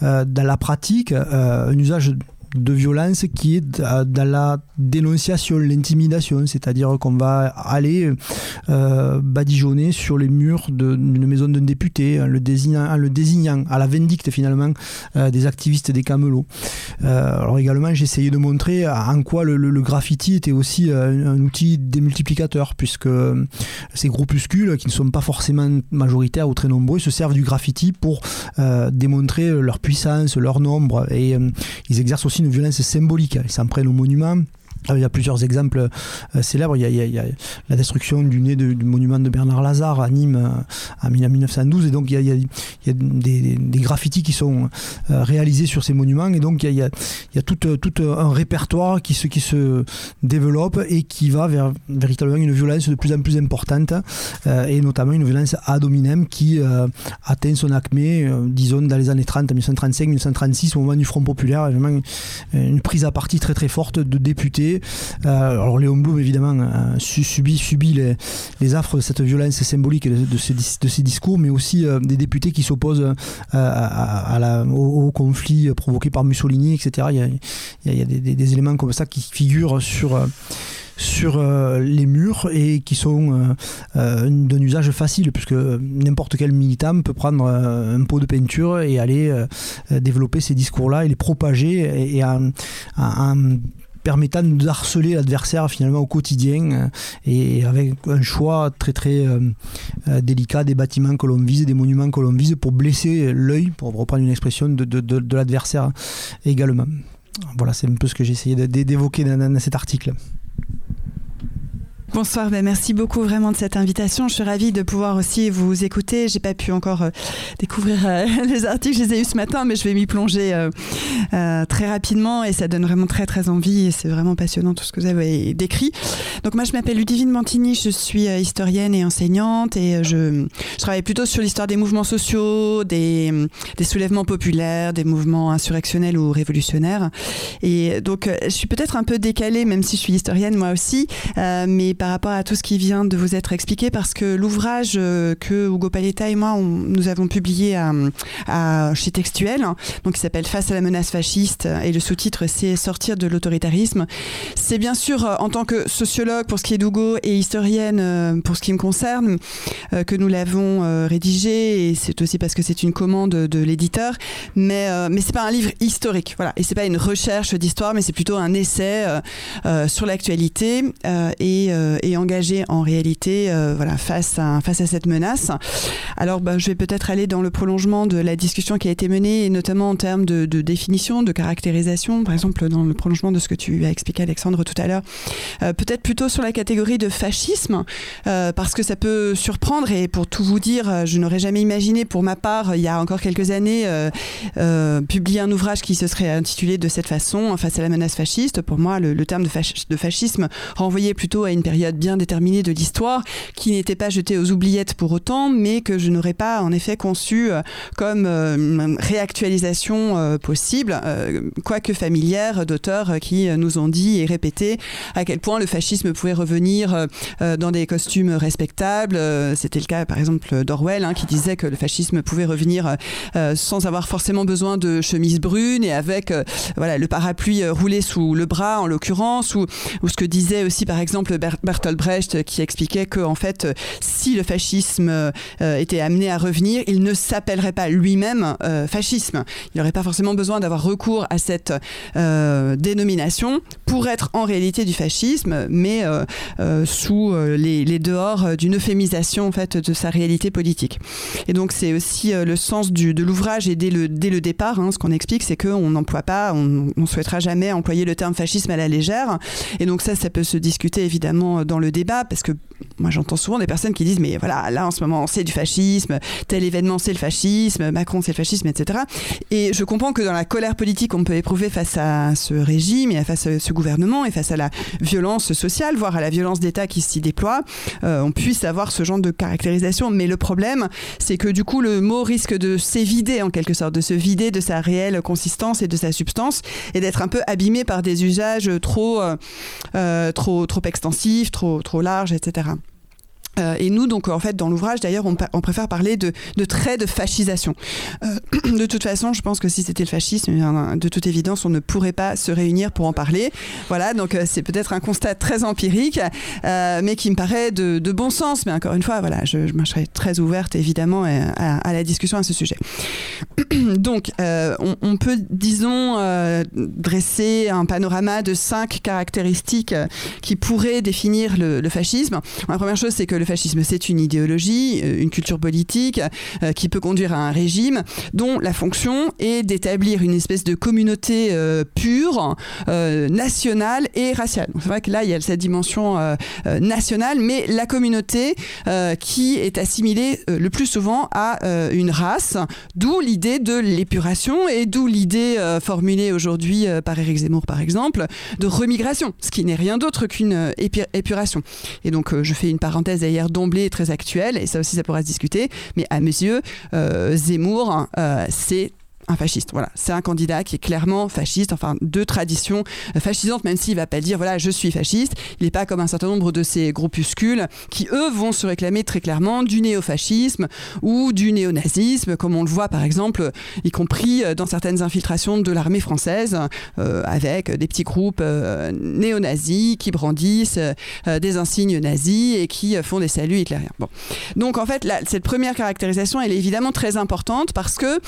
dans la pratique, un usage de violence qui est dans la dénonciation, l'intimidation, c'est-à-dire qu'on va aller euh, badigeonner sur les murs d'une maison d'un député en le, désignant, à la vindicte finalement euh, des activistes des camelots. Euh, alors également j'ai essayé de montrer en quoi le, graffiti était aussi un, outil démultiplicateur puisque ces groupuscules qui ne sont pas forcément majoritaires ou très nombreux se servent du graffiti pour démontrer leur puissance, leur nombre et ils exercent aussi une violence symbolique. Ils s'en prennent aux monuments, il y a plusieurs exemples euh, célèbres. Il y, a, la destruction du nez du monument de Bernard Lazare à Nîmes euh, en 1912. Et donc, il y a, des, graffitis qui sont euh, réalisés sur ces monuments. Et donc, il y a, tout, un répertoire qui se, qui se développe et qui va vers véritablement une violence de plus en plus importante. et notamment une violence ad hominem qui atteint son acmé, disons, dans les années 30, 1935, 1936, au moment du Front Populaire. Vraiment une prise à partie très très forte de députés euh, alors Léon Blum, évidemment, euh, subit, subit les, affres de cette violence symbolique de, ces, discours, mais aussi euh, des députés qui s'opposent à, la, au, conflit provoqué par Mussolini, etc. Il y a, des, éléments comme ça qui figurent sur sur les murs et qui sont d'un usage facile puisque n'importe quel militant peut prendre un pot de peinture et aller développer ces discours-là et les propager et, en, permettant de harceler l'adversaire finalement au quotidien euh, et avec un choix très très euh, euh, délicat des bâtiments que l'on vise, des monuments que l'on vise pour blesser l'œil, pour reprendre une expression de, de, l'adversaire également. Voilà, c'est un peu ce que j'ai essayé d'évoquer dans cet article. Bonsoir, ben merci beaucoup vraiment de cette invitation. Je suis ravie de pouvoir aussi vous écouter. J'ai pas pu encore euh, découvrir euh, les articles, je les ai eus ce matin, mais je vais m'y plonger euh, très rapidement et ça donne vraiment très très envie et c'est vraiment passionnant tout ce que vous avez décrit. Donc moi je m'appelle Ludivine Mantini, je suis historienne et enseignante et je, travaille plutôt sur l'histoire des mouvements sociaux, des, des, soulèvements populaires, des mouvements insurrectionnels ou révolutionnaires. Et donc je suis peut-être un peu décalée, même si je suis historienne moi aussi, mais par rapport à tout ce qui vient de vous être expliqué parce que l'ouvrage euh, que Hugo Paletta et moi nous avons publié à, chez Textuel, donc qui s'appelle Face à la menace fasciste et le sous-titre c'est Sortir de l'autoritarisme. C'est bien sûr euh, en tant que sociologue pour ce qui est d'Hugo et historienne euh, pour ce qui me concerne que nous l'avons rédigé et c'est aussi parce que c'est une commande de l'éditeur, mais mais c'est pas un livre historique, voilà, et c'est pas une recherche d'histoire, mais c'est plutôt un essai sur l'actualité et et engagé en réalité euh, voilà, face, à, face à cette menace. Alors bah, je vais peut-être aller dans le prolongement de la discussion qui a été menée, et notamment en termes de, définition, de caractérisation, par exemple dans le prolongement de ce que tu as expliqué Alexandre tout à l'heure, euh, peut-être plutôt sur la catégorie de fascisme, parce que ça peut surprendre, et pour tout vous dire, je n'aurais jamais imaginé pour ma part, il y a encore quelques années, publier un ouvrage qui se serait intitulé de cette façon, face à la menace fasciste. Pour moi, le, terme de, de fascisme renvoyait plutôt à une période bien déterminée de l'histoire, qui n'était pas jetée aux oubliettes pour autant, mais que je n'aurais pas en effet conçu euh, comme euh, réactualisation euh, possible, quoique familière, d'auteurs qui nous ont dit et répété à quel point le fascisme pouvait revenir dans des costumes respectables. C'était le cas par exemple d'Orwell, hein, qui disait que le fascisme pouvait revenir sans avoir forcément besoin de chemise brune et avec voilà, le parapluie roulé sous le bras en l'occurrence, ou, ou, ce que disait aussi par exemple Bertolt Brecht qui expliquait que fait, si le fascisme euh, était amené à revenir, il ne s'appellerait pas lui-même euh, fascisme. Il n'aurait pas forcément besoin d'avoir recours à cette euh, dénomination pour être en réalité du fascisme, mais sous les, dehors d'une euphémisation en fait de sa réalité politique. Et donc c'est aussi le sens de l'ouvrage et dès le, dès le départ, hein, ce qu'on explique, c'est qu'on n'emploie pas, on ne souhaitera jamais employer le terme fascisme à la légère. Et donc ça, ça peut se discuter évidemment dans le débat, parce que moi j'entends souvent des personnes qui disent mais voilà là en ce moment c'est du fascisme, tel événement c'est le fascisme, Macron c'est le fascisme, etc. Et je comprends que dans la colère politique qu'on peut éprouver face à ce régime et face à ce gouvernement et face à la violence sociale, voire à la violence d'État qui s'y déploie, euh, on puisse avoir ce genre de caractérisation. Mais le problème, c'est que du coup le mot risque de s'évider en quelque sorte, de se vider de sa réelle consistance et de sa substance et d'être un peu abîmé par des usages trop, euh, euh, trop, trop extensifs, trop, trop larges, etc. Euh, et nous, donc, en fait, dans l'ouvrage, d'ailleurs, on, préfère parler de, traits de fascisation. Euh, de toute façon, je pense que si c'était le fascisme, eh de toute évidence, on ne pourrait pas se réunir pour en parler. Voilà, donc euh, c'est peut-être un constat très empirique, mais qui me paraît de, bon sens. Mais encore une fois, voilà, je, je serais très ouverte, évidemment, à, la discussion à ce sujet. donc, on, peut, disons, dresser un panorama de cinq caractéristiques qui pourraient définir le, le fascisme. La première chose, c'est que le fascisme, c'est une idéologie, une culture politique qui peut conduire à un régime dont la fonction est d'établir une espèce de communauté pure, nationale et raciale. C'est vrai que là, il y a cette dimension nationale, mais la communauté qui est assimilée le plus souvent à une race, d'où l'idée de l'épuration et d'où l'idée euh, formulée aujourd'hui euh, par Éric Zemmour par exemple de remigration, ce qui n'est rien d'autre qu'une euh, épuration. Et donc je fais une parenthèse d'ailleurs d'emblée très actuelle et ça aussi ça pourra se discuter, mais à mes yeux Zemmour c'est un fasciste. Voilà, c'est un candidat qui est clairement fasciste, enfin de tradition fascisante, même s'il va pas dire voilà je suis fasciste. Il n'est pas comme un certain nombre de ces groupuscules qui eux vont se réclamer très clairement du néofascisme ou du néonazisme, comme on le voit par exemple, y compris dans certaines infiltrations de l'armée française, euh, avec des petits groupes euh, néo-nazis qui brandissent euh, des insignes nazis et qui font des saluts hitlériens. Bon. Donc en fait, cette première caractérisation, elle est évidemment très importante parce que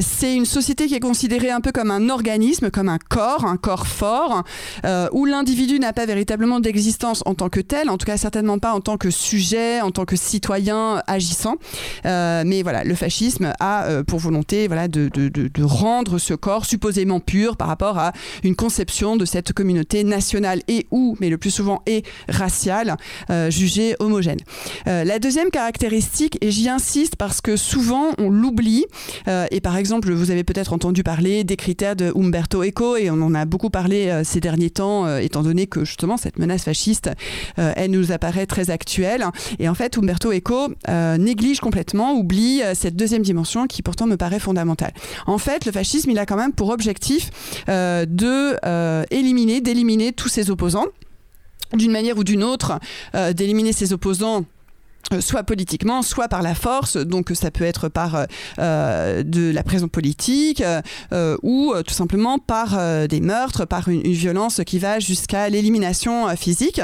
c'est une société qui est considérée un peu comme un organisme, comme un corps, un corps fort, euh, où l'individu n'a pas véritablement d'existence en tant que tel, en tout cas certainement pas en tant que sujet, en tant que citoyen agissant. Euh, mais voilà, le fascisme a euh, pour volonté voilà, de, de, de, rendre ce corps supposément pur par rapport à une conception de cette communauté nationale et ou, mais le plus souvent et raciale, jugée homogène. la deuxième caractéristique, et j'y insiste parce que souvent on l'oublie, et par exemple, vous avez peut-être entendu parler des critères de Umberto Eco et on en a beaucoup parlé euh, ces derniers temps, euh, étant donné que justement cette menace fasciste, euh, elle nous apparaît très actuelle. Et en fait, Umberto Eco néglige complètement, oublie cette deuxième dimension qui pourtant me paraît fondamentale. En fait, le fascisme, il a quand même pour objectif de éliminer, d'éliminer tous ses opposants d'une manière ou d'une autre, d'éliminer ses opposants soit politiquement, soit par la force, donc ça peut être par euh, de la prison politique euh, ou tout simplement par des meurtres, par une, violence qui va jusqu'à l'élimination physique.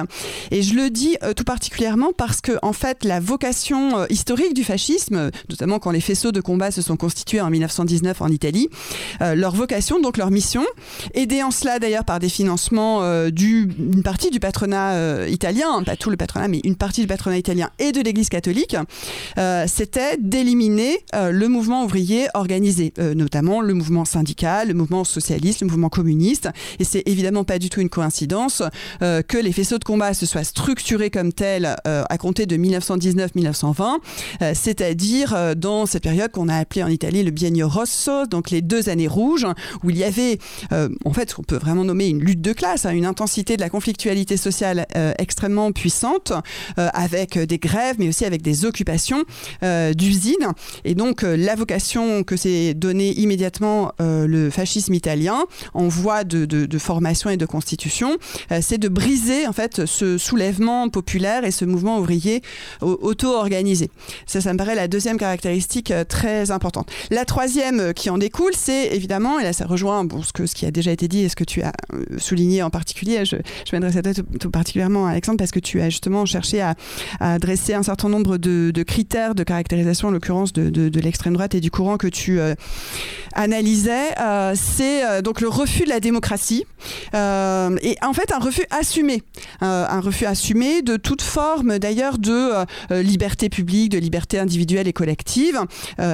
Et je le dis tout particulièrement parce que en fait la vocation historique du fascisme, notamment quand les faisceaux de combat se sont constitués en 1919 en Italie, leur vocation, donc leur mission, aidée en cela d'ailleurs par des financements d'une partie du patronat italien, pas tout le patronat, mais une partie du patronat italien et de l'Église catholique, euh, c'était d'éliminer euh, le mouvement ouvrier organisé, euh, notamment le mouvement syndical, le mouvement socialiste, le mouvement communiste. Et c'est évidemment pas du tout une coïncidence que les faisceaux de combat se soient structurés comme tels à compter de 1919-1920, c'est-à-dire dans cette période qu'on a appelée en Italie le Biennio Rosso, donc les deux années rouges, où il y avait, en fait, on peut vraiment nommer une lutte de classe, hein, une intensité de la conflictualité sociale extrêmement puissante, avec des grèves, mais aussi avec des occupations euh, d'usines. Et donc euh, la vocation que s'est donnée immédiatement euh, le fascisme italien en voie de, de, formation et de constitution, c'est de briser en fait ce soulèvement populaire et ce mouvement ouvrier auto-organisé. Ça, ça me paraît la deuxième caractéristique très importante. La troisième qui en découle, c'est évidemment, et là ça rejoint bon, ce, que, ce qui a déjà été dit et ce que tu as souligné en particulier, je, je m'adresse à toi tout, particulièrement Alexandre parce que tu as justement cherché à, à dresser un certain nombre de, critères de caractérisation, en l'occurrence de, l'extrême droite et du courant que tu euh, analysais, euh, c'est euh, donc le refus de la démocratie et en fait un refus assumé, un refus assumé de toute forme d'ailleurs de liberté publique, de liberté individuelle et collective.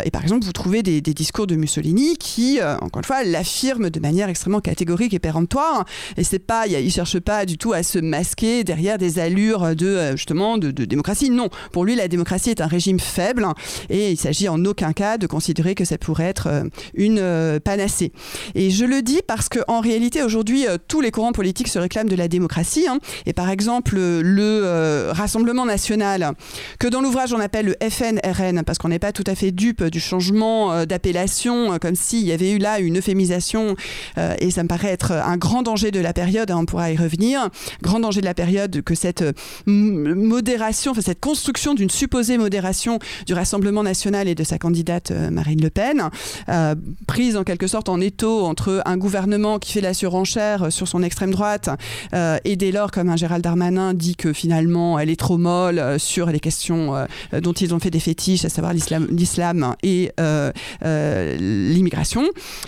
et par exemple, vous trouvez des, discours de Mussolini qui, encore une fois, l'affirment de manière extrêmement catégorique et péremptoire. Et c'est pas, il cherche pas du tout à se masquer derrière des allures de justement de démocratie. Non, pour lui, la démocratie est un régime faible et il s'agit en aucun cas de considérer que ça pourrait être euh, une euh, panacée. Et je le dis parce qu'en réalité, aujourd'hui, euh, tous les courants politiques se réclament de la démocratie. Hein. Et par exemple, le Rassemblement national, que dans l'ouvrage on appelle le FNRN, parce qu'on n'est pas tout à fait dupe du changement d'appellation, comme s'il y avait eu là une euphémisation, et ça me paraît être un grand danger de la période, hein, on pourra y revenir, grand danger de la période que cette modération, enfin, cette construction construction d'une supposée modération du Rassemblement national et de sa candidate Marine Le Pen, prise en quelque sorte en étau entre un gouvernement qui fait la surenchère sur son extrême droite et dès lors, comme un Gérald Darmanin dit que finalement elle est trop molle sur les questions dont ils ont fait des fétiches, à savoir l'islam et l'immigration.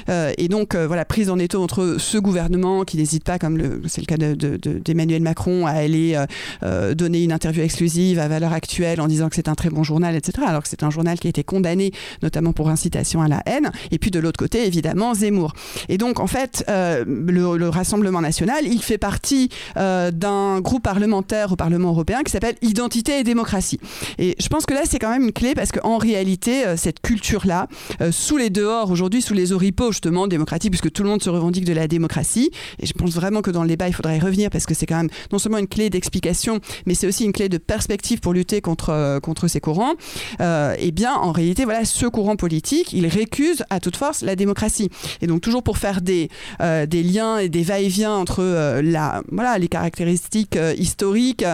et donc, voilà, prise en étau entre ce gouvernement qui n'hésite pas, comme c'est le cas d'Emmanuel de, Macron, à aller euh, euh, donner une interview exclusive à Valeur Actuelle en disant que c'est un très bon journal, etc. Alors que c'est un journal qui a été condamné notamment pour incitation à la haine. Et puis de l'autre côté, évidemment, Zemmour. Et donc, en fait, euh, le, Rassemblement national, il fait partie d'un groupe parlementaire au Parlement européen qui s'appelle Identité et démocratie. Et je pense que là, c'est quand même une clé parce qu'en réalité, cette culture-là, sous les dehors aujourd'hui, sous les oripeaux justement démocratiques, puisque tout le monde se revendique de la démocratie, et je pense vraiment que dans le débat, il faudrait y revenir parce que c'est quand même non seulement une clé d'explication, mais c'est aussi une clé de perspective pour lutter contre, euh, contre ces courants. Euh, et bien, en réalité, voilà, ce courant politique, il récuse à toute force la démocratie. Et donc, toujours pour faire des, euh, des liens et des va-et-vient entre la, voilà, les caractéristiques historiques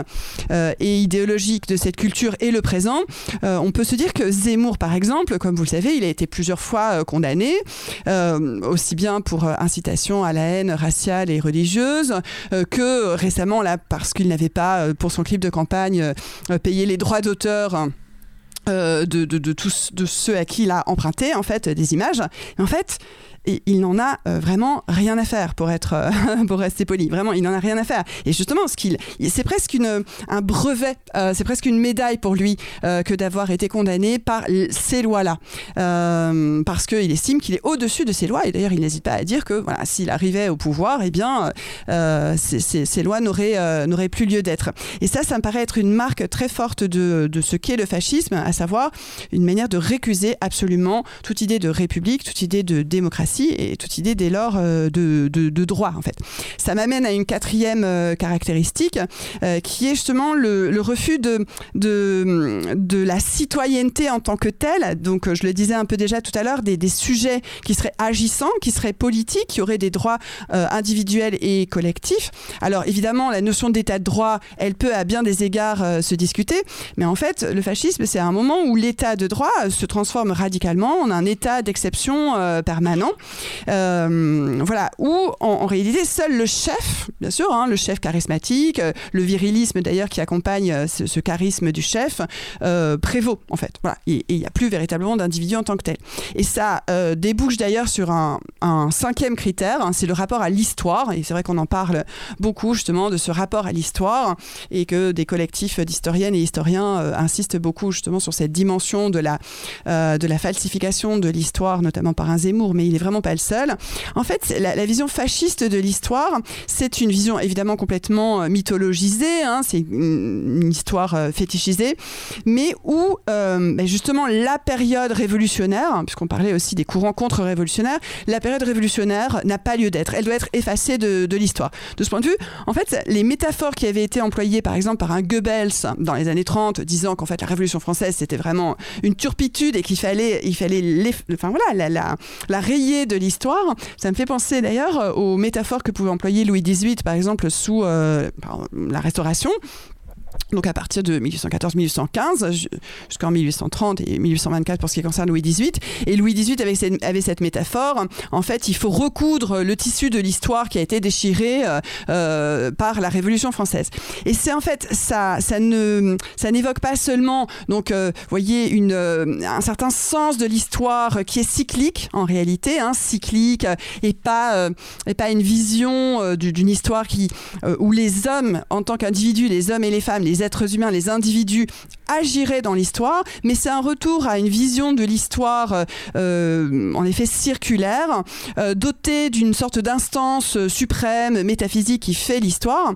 et idéologiques de cette culture et le présent, on peut se dire que Zemmour, par exemple, comme vous le savez, il a été plusieurs fois condamné, aussi bien pour incitation à la haine raciale et religieuse, que récemment, là, parce qu'il n'avait pas, pour son clip de campagne, euh, payé les droits d'auteur. De, de, tous de ceux à qui il a emprunté en fait des images. en fait, et il n'en a euh, vraiment rien à faire pour être euh, pour rester poli. Vraiment, il n'en a rien à faire. Et justement, ce qu'il, c'est presque une, un brevet, euh, c'est presque une médaille pour lui que d'avoir été condamné par ces lois-là, parce qu'il estime qu'il est au-dessus de ces lois. Et d'ailleurs, il n'hésite pas à dire que voilà, s'il arrivait au pouvoir, eh bien, ces, ces, lois n'auraient n'auraient plus lieu d'être. Et ça, ça me paraît être une marque très forte de, de ce qu'est le fascisme, à savoir une manière de récuser absolument toute idée de république, toute idée de démocratie et toute idée dès lors euh, de, de, droit en fait. Ça m'amène à une quatrième euh, caractéristique euh, qui est justement le, refus de, de, de, la citoyenneté en tant que telle. Donc je le disais un peu déjà tout à l'heure, des, des, sujets qui seraient agissants, qui seraient politiques, qui auraient des droits individuels et collectifs. Alors évidemment, la notion d'état de droit, elle peut à bien des égards se discuter, mais en fait, le fascisme, c'est un où l'état de droit se transforme radicalement en un état d'exception permanent euh, voilà, où en, réalité seul le chef, bien sûr, hein, le chef charismatique, euh, le virilisme d'ailleurs qui accompagne euh, ce, charisme du chef, prévaut en fait. Il n'y a plus véritablement d'individu en tant que tel. Et ça débouche d'ailleurs sur un, cinquième critère, hein, c'est le rapport à l'histoire. Et c'est vrai qu'on en parle beaucoup justement de ce rapport à l'histoire et que des collectifs d'historiennes et historiens insistent beaucoup justement sur cette dimension de la, de la falsification de l'histoire, notamment par un Zemmour, mais il est vraiment pas le seul. En fait, la, vision fasciste de l'histoire, c'est une vision évidemment complètement euh, mythologisée, hein, c'est une, histoire euh, fétichisée, mais où euh, ben, justement la période révolutionnaire, puisqu'on parlait aussi des courants contre-révolutionnaires, la période révolutionnaire n'a pas lieu d'être. Elle doit être effacée de, de l'histoire. De ce point de vue, en fait, les métaphores qui avaient été employées par exemple par un Goebbels dans les années 30, disant qu'en fait la Révolution française c'était vraiment une turpitude et qu'il fallait, il fallait, enfin voilà, la, la, la rayer de l'histoire. Ça me fait penser d'ailleurs euh, aux métaphores que pouvait employer Louis XVIII, par exemple, sous euh, la Restauration, donc à partir de 1814-1815 jusqu'en 1830 et 1824 pour ce qui concerne Louis XVIII. Et Louis XVIII avait cette, avait cette métaphore, en fait il faut recoudre le tissu de l'histoire qui a été déchiré euh, euh, par la Révolution française. Et c'est en fait ça, ça ne, ça n'évoque pas seulement donc euh, voyez une, un certain sens de l'histoire qui est cyclique en réalité, hein, cyclique et pas et pas une vision d'une histoire qui où les hommes en tant qu'individus, les hommes et les femmes êtres humains, les individus agiraient dans l'histoire, mais c'est un retour à une vision de l'histoire euh, euh, en effet circulaire, euh, dotée d'une sorte d'instance suprême, métaphysique qui fait l'histoire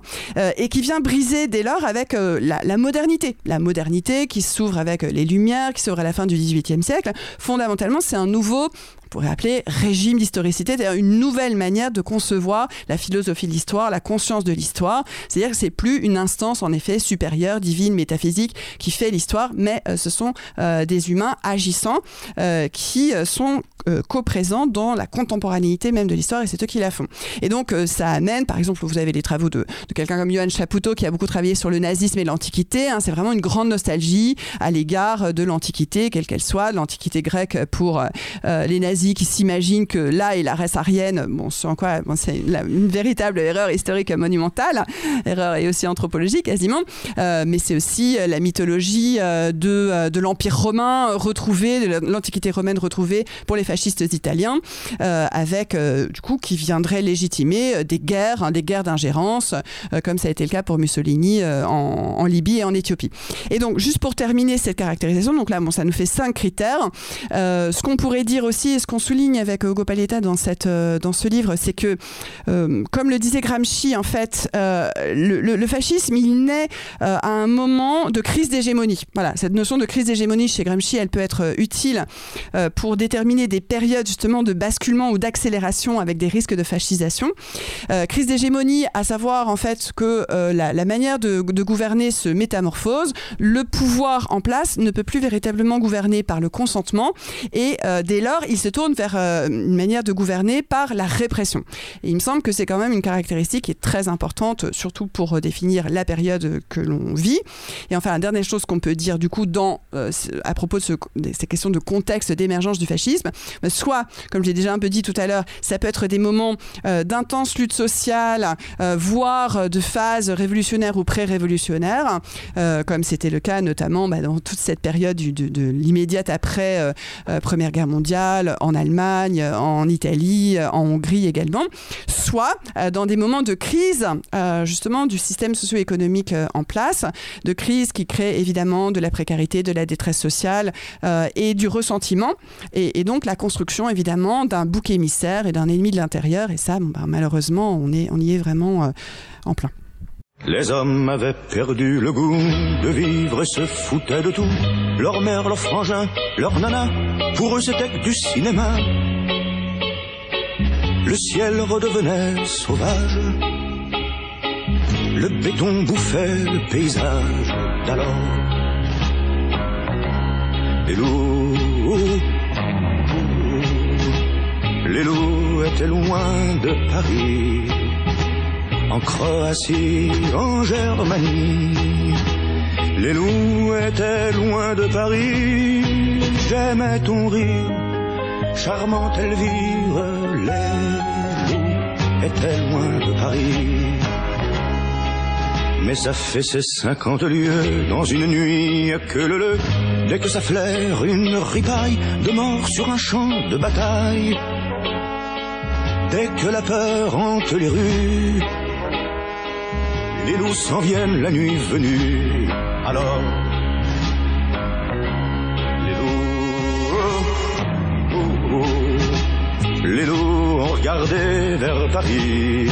et qui vient briser dès lors avec la, la, modernité. La modernité qui s'ouvre avec les Lumières, qui s'ouvre à la fin du XVIIIe siècle. Fondamentalement, c'est un nouveau on pourrait appeler régime d'historicité, c'est-à-dire une nouvelle manière de concevoir la philosophie de l'histoire, la conscience de l'histoire. C'est-à-dire que c'est plus une instance en effet supérieure, divine, métaphysique qui fait l'histoire, mais euh, ce sont euh, des humains agissants euh, qui sont co-présents dans la contemporanéité même de l'histoire et c'est eux qui la font. Et donc ça amène, par exemple, vous avez les travaux de, quelqu'un comme Johann Chapoutot qui a beaucoup travaillé sur le nazisme et l'Antiquité. Hein. c'est vraiment une grande nostalgie à l'égard de l'Antiquité, quelle qu'elle soit, l'Antiquité grecque pour les nazis qui s'imaginent que là est la race arienne. Bon, en quoi c'est une véritable erreur historique monumentale, erreur et aussi anthropologique quasiment, mais c'est aussi la mythologie de, de l'Empire romain retrouvé, de l'Antiquité romaine retrouvée pour les fascistes italiens, avec du coup qui viendrait légitimer des guerres, hein, des guerres d'ingérence, comme ça a été le cas pour Mussolini en, Libye et en Éthiopie. Et donc, juste pour terminer cette caractérisation, donc là, bon, ça nous fait cinq critères. ce qu'on pourrait dire aussi, ce qu'on souligne avec Hugo Paletta dans, cette, dans ce livre, c'est que, comme le disait Gramsci, en fait, le, le, fascisme, il naît à un moment de crise d'hégémonie. Voilà, cette notion de crise d'hégémonie chez Gramsci, elle peut être utile pour déterminer des périodes justement de basculement ou d'accélération avec des risques de fascisation. crise d'hégémonie, à savoir en fait que la, manière de, gouverner se métamorphose, le pouvoir en place ne peut plus véritablement gouverner par le consentement et dès lors il se tourne vers une manière de gouverner par la répression. Et il me semble que c'est quand même une caractéristique qui est très importante, surtout pour définir la période que l'on vit. Et enfin, la dernière chose qu'on peut dire du coup dans, à propos de, ces questions de contexte d'émergence du fascisme, soit, comme j'ai déjà un peu dit tout à l'heure, ça peut être des moments d'intense lutte sociale, voire de phase révolutionnaire ou pré-révolutionnaire, comme c'était le cas notamment bah, dans toute cette période de, l'immédiate après Première Guerre mondiale, en Allemagne, en Italie, en Hongrie également, soit dans des moments de crise justement du système socio-économique en place, de crise qui crée évidemment de la précarité, de la détresse sociale et du ressentiment, et, donc la construction évidemment d'un bouc émissaire et d'un ennemi de l'intérieur, et ça bah, malheureusement on y est vraiment en plein. Les hommes avaient perdu le goût de vivre et se foutaient de tout. Leur mère, leur frangin, leur nana, pour eux c'était du cinéma. Le ciel redevenait sauvage. Le béton bouffait le paysage d'alors. Les loups, les loups étaient loin de Paris en Croatie, en Germanie. Les loups étaient loin de Paris, j'aimais ton rire, charmante Elvire, les loups étaient loin de Paris. Mais ça fait ses cinquante lieues dans une nuit que le le, dès que ça flaire une ripaille de mort sur un champ de bataille. Dès que la peur hante les rues, les loups s'en viennent la nuit venue. Alors, les loups, oh, oh, les loups ont regardé vers Paris,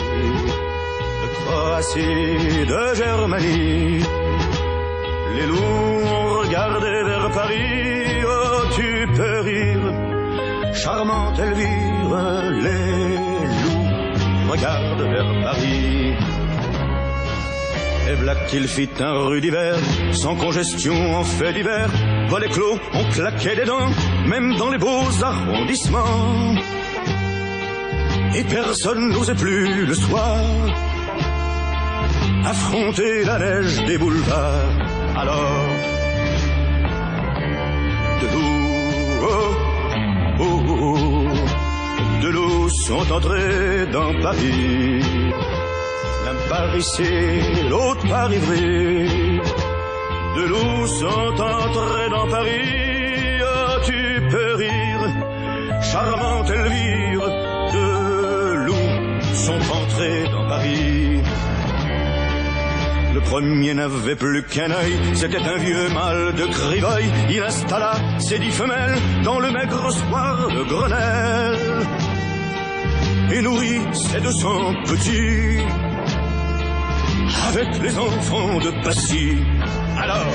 de Croatie, de Germanie. Les loups ont regardé vers Paris, oh tu peux rire, charmante Elvire, les loups regardent vers Paris. Et là qu'il fit un rue d'hiver, sans congestion en fait d'hiver. Volets clos, on claquait des dents, même dans les beaux arrondissements. Et personne n'osait plus le soir affronter la neige des boulevards. Alors, de l'eau, oh, oh, oh, de l'eau sont entrés dans Paris L'un par ici, l'autre par Ivry. De loups sont entrés dans Paris, oh, tu peux rire, charmante Elvire. De loups sont entrés dans Paris. Le premier n'avait plus qu'un œil, c'était un vieux mâle de Crivoy. Il installa ses dix femelles dans le maigre soir de Grenelle et nourrit ses deux cents petits avec les enfants de Passy. Alors,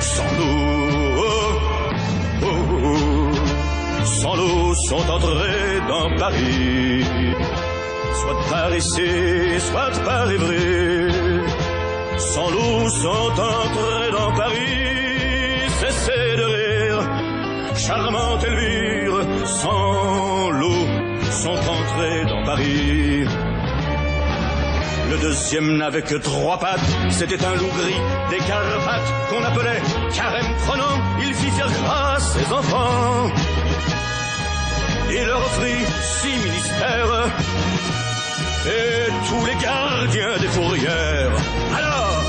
sans l'eau, oh, oh, sans l'eau sont entrés dans Paris, soit par ici, soit par Ivry. Sans l'eau sont entrés dans Paris, cessez de rire, charmante Elvire, sans l'eau, sont entrés dans Paris. Le deuxième n'avait que trois pattes, c'était un loup gris des Carpates qu'on appelait carême prenant. Il fit faire grâce ses enfants. Il leur offrit six ministères et tous les gardiens des fourrières. Alors,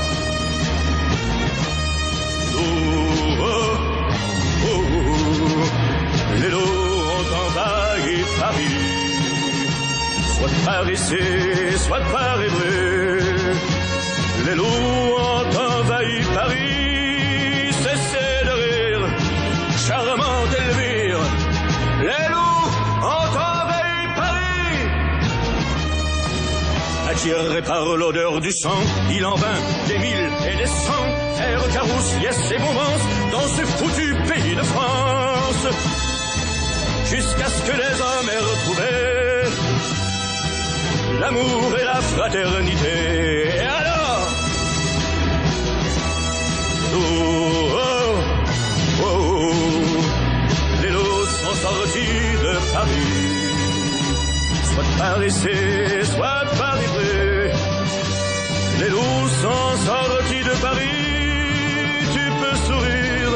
oh, oh, oh, oh, les loups ont envahi Paris soit par ici, soit par Évreux. Les loups ont envahi Paris, cessez de rire, charmante Elvire. Les loups ont envahi Paris. Attiré par l'odeur du sang, il en vint des mille et des cents, faire carousse, yes et dans ce foutu pays de France. Jusqu'à ce que les hommes aient retrouvé l'amour et la fraternité. Et alors oh, oh, oh, les loups sont sortis de Paris, soit par ici, soit par. Les loups sont sortis de Paris, tu peux sourire,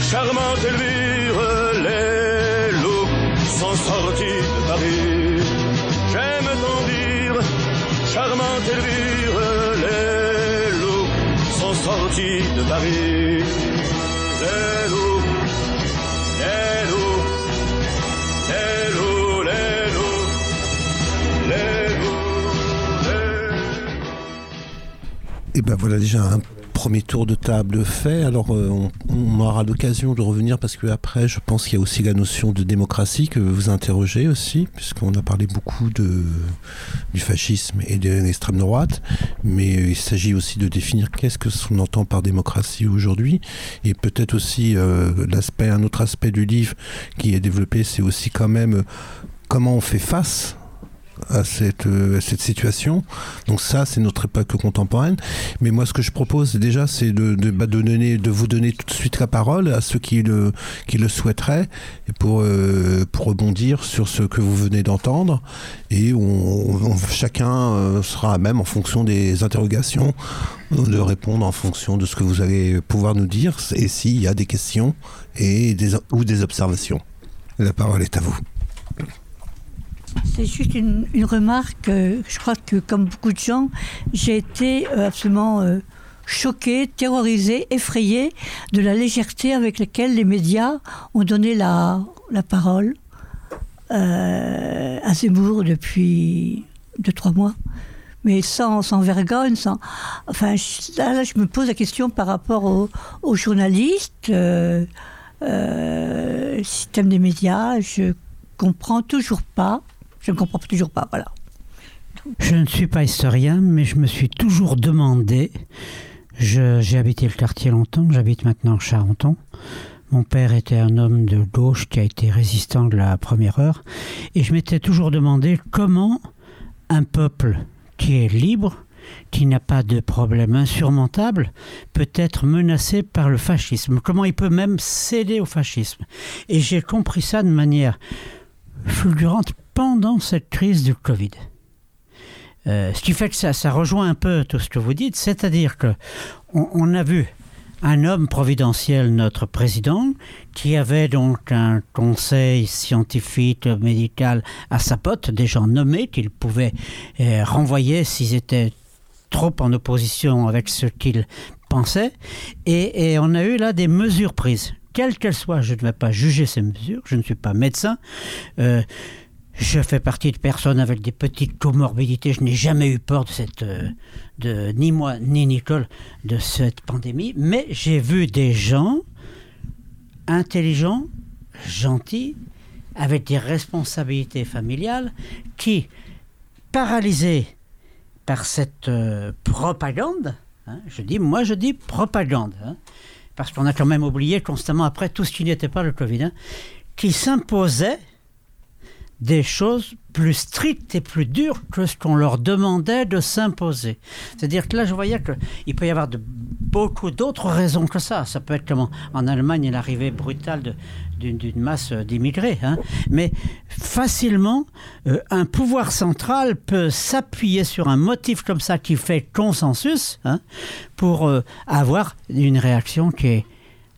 charmante Elvire, les loups sont sortis de Paris. Les loups sont sortis de Paris. Et ben voilà déjà un premier tour de table fait. Alors euh, on, on aura l'occasion de revenir parce que après, je pense qu'il y a aussi la notion de démocratie que vous interrogez aussi, puisqu'on a parlé beaucoup de, du fascisme et de l'extrême droite, mais euh, il s'agit aussi de définir qu'est-ce que qu'on entend par démocratie aujourd'hui, et peut-être aussi euh, l'aspect, un autre aspect du livre qui est développé, c'est aussi quand même comment on fait face à cette, euh, cette situation. Donc ça, c'est notre époque contemporaine. Mais moi, ce que je propose déjà, c'est de, de, bah, donner, de vous donner tout de suite la parole à ceux qui le, qui le souhaiteraient, pour, euh, pour rebondir sur ce que vous venez d'entendre. Et on, on- chacun euh, sera à même, en fonction des interrogations, de répondre en fonction de ce que vous allez pouvoir nous dire, et s'il y a des questions et des, ou des observations. La parole est à vous. C'est juste une, une remarque. euh, Je crois que, comme beaucoup de gens, j'ai été euh, absolument euh, choquée, terrorisée, effrayée de la légèreté avec laquelle les médias ont donné la, la parole euh, à Zemmour depuis deux, trois mois. Mais sans, sans vergogne, sans. Enfin, je- là, là, je me pose la question par rapport aux, aux journalistes, euh, système des médias. Je comprends toujours pas. Je ne comprends toujours pas, voilà. Je ne suis pas historien, mais je me suis toujours demandé. J'ai habité le quartier longtemps, j'habite maintenant Charenton. Mon père était un homme de gauche qui a été résistant de la première heure. Et je m'étais toujours demandé comment un peuple qui est libre, qui n'a pas de problème insurmontable, peut être menacé par le fascisme. Comment il peut même céder au fascisme. Et j'ai compris ça de manière fulgurante pendant cette crise du Covid. Euh, ce qui fait que ça, ça rejoint un peu tout ce que vous dites, c'est-à-dire que on, a vu un homme providentiel, notre président, qui avait donc un conseil scientifique, médical à sa pote, des gens nommés qu'il pouvait euh, renvoyer s'ils étaient trop en opposition avec ce qu'il pensait. Et on a eu là des mesures prises. Quelles qu'elles soient, je ne vais pas juger ces mesures, je ne suis pas médecin. Euh, je fais partie de personnes avec des petites comorbidités. Je n'ai jamais eu peur de cette, euh, de, ni moi ni Nicole, de cette pandémie. Mais j'ai vu des gens intelligents, gentils, avec des responsabilités familiales, qui, paralysés par cette euh, propagande, hein, je dis, moi je dis propagande, hein, parce qu'on a quand même oublié constamment après tout ce qui n'était pas le Covid, hein, qui s'imposait des choses plus strictes et plus dures que ce qu'on leur demandait de s'imposer. C'est-à-dire que là, je voyais qu'il peut y avoir beaucoup d'autres raisons que ça. Ça peut être comme en, Allemagne, l'arrivée brutale d'une masse d'immigrés. Hein. Mais facilement, euh, un pouvoir central peut s'appuyer sur un motif comme ça qui fait consensus hein, pour euh, avoir une réaction qui est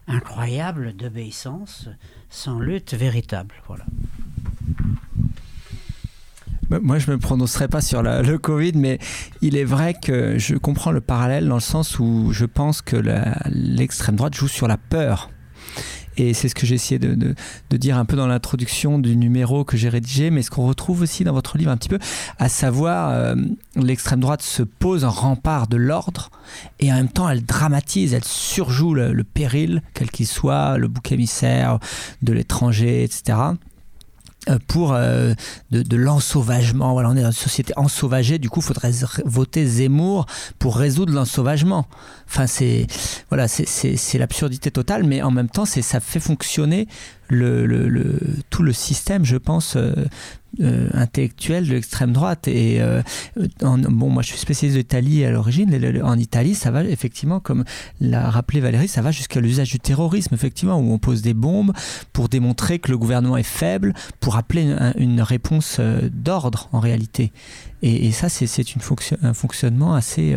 incroyable d'obéissance sans lutte véritable. Voilà. Moi, je ne me prononcerai pas sur le Covid, mais il est vrai que je comprends le parallèle dans le sens où je pense que l'extrême droite joue sur la peur. Et c'est ce que j'ai essayé de, dire un peu dans l'introduction du numéro que j'ai rédigé, mais ce qu'on retrouve aussi dans votre livre un petit peu, à savoir euh, l'extrême droite se pose en rempart de l'ordre et en même temps elle dramatise, elle surjoue le péril, quel qu'il soit, le bouc émissaire de l'étranger, etc. Euh, pour euh, de, l'ensauvagement. Voilà, on est dans une société ensauvagée, du coup, il faudrait voter Zemmour pour résoudre l'ensauvagement. Enfin, c'est voilà, c'est l'absurdité totale, mais en même temps, ça fait fonctionner le, le, tout le système, je pense, euh, euh, intellectuel de l'extrême droite. Et euh, bon, moi, je suis spécialiste d'Italie à l'origine. En Italie, ça va effectivement, comme l'a rappelé Valérie, ça va jusqu'à l'usage du terrorisme, effectivement, où on pose des bombes pour démontrer que le gouvernement est faible, pour appeler une, réponse d'ordre en réalité. Et, ça, c'est un fonctionnement assez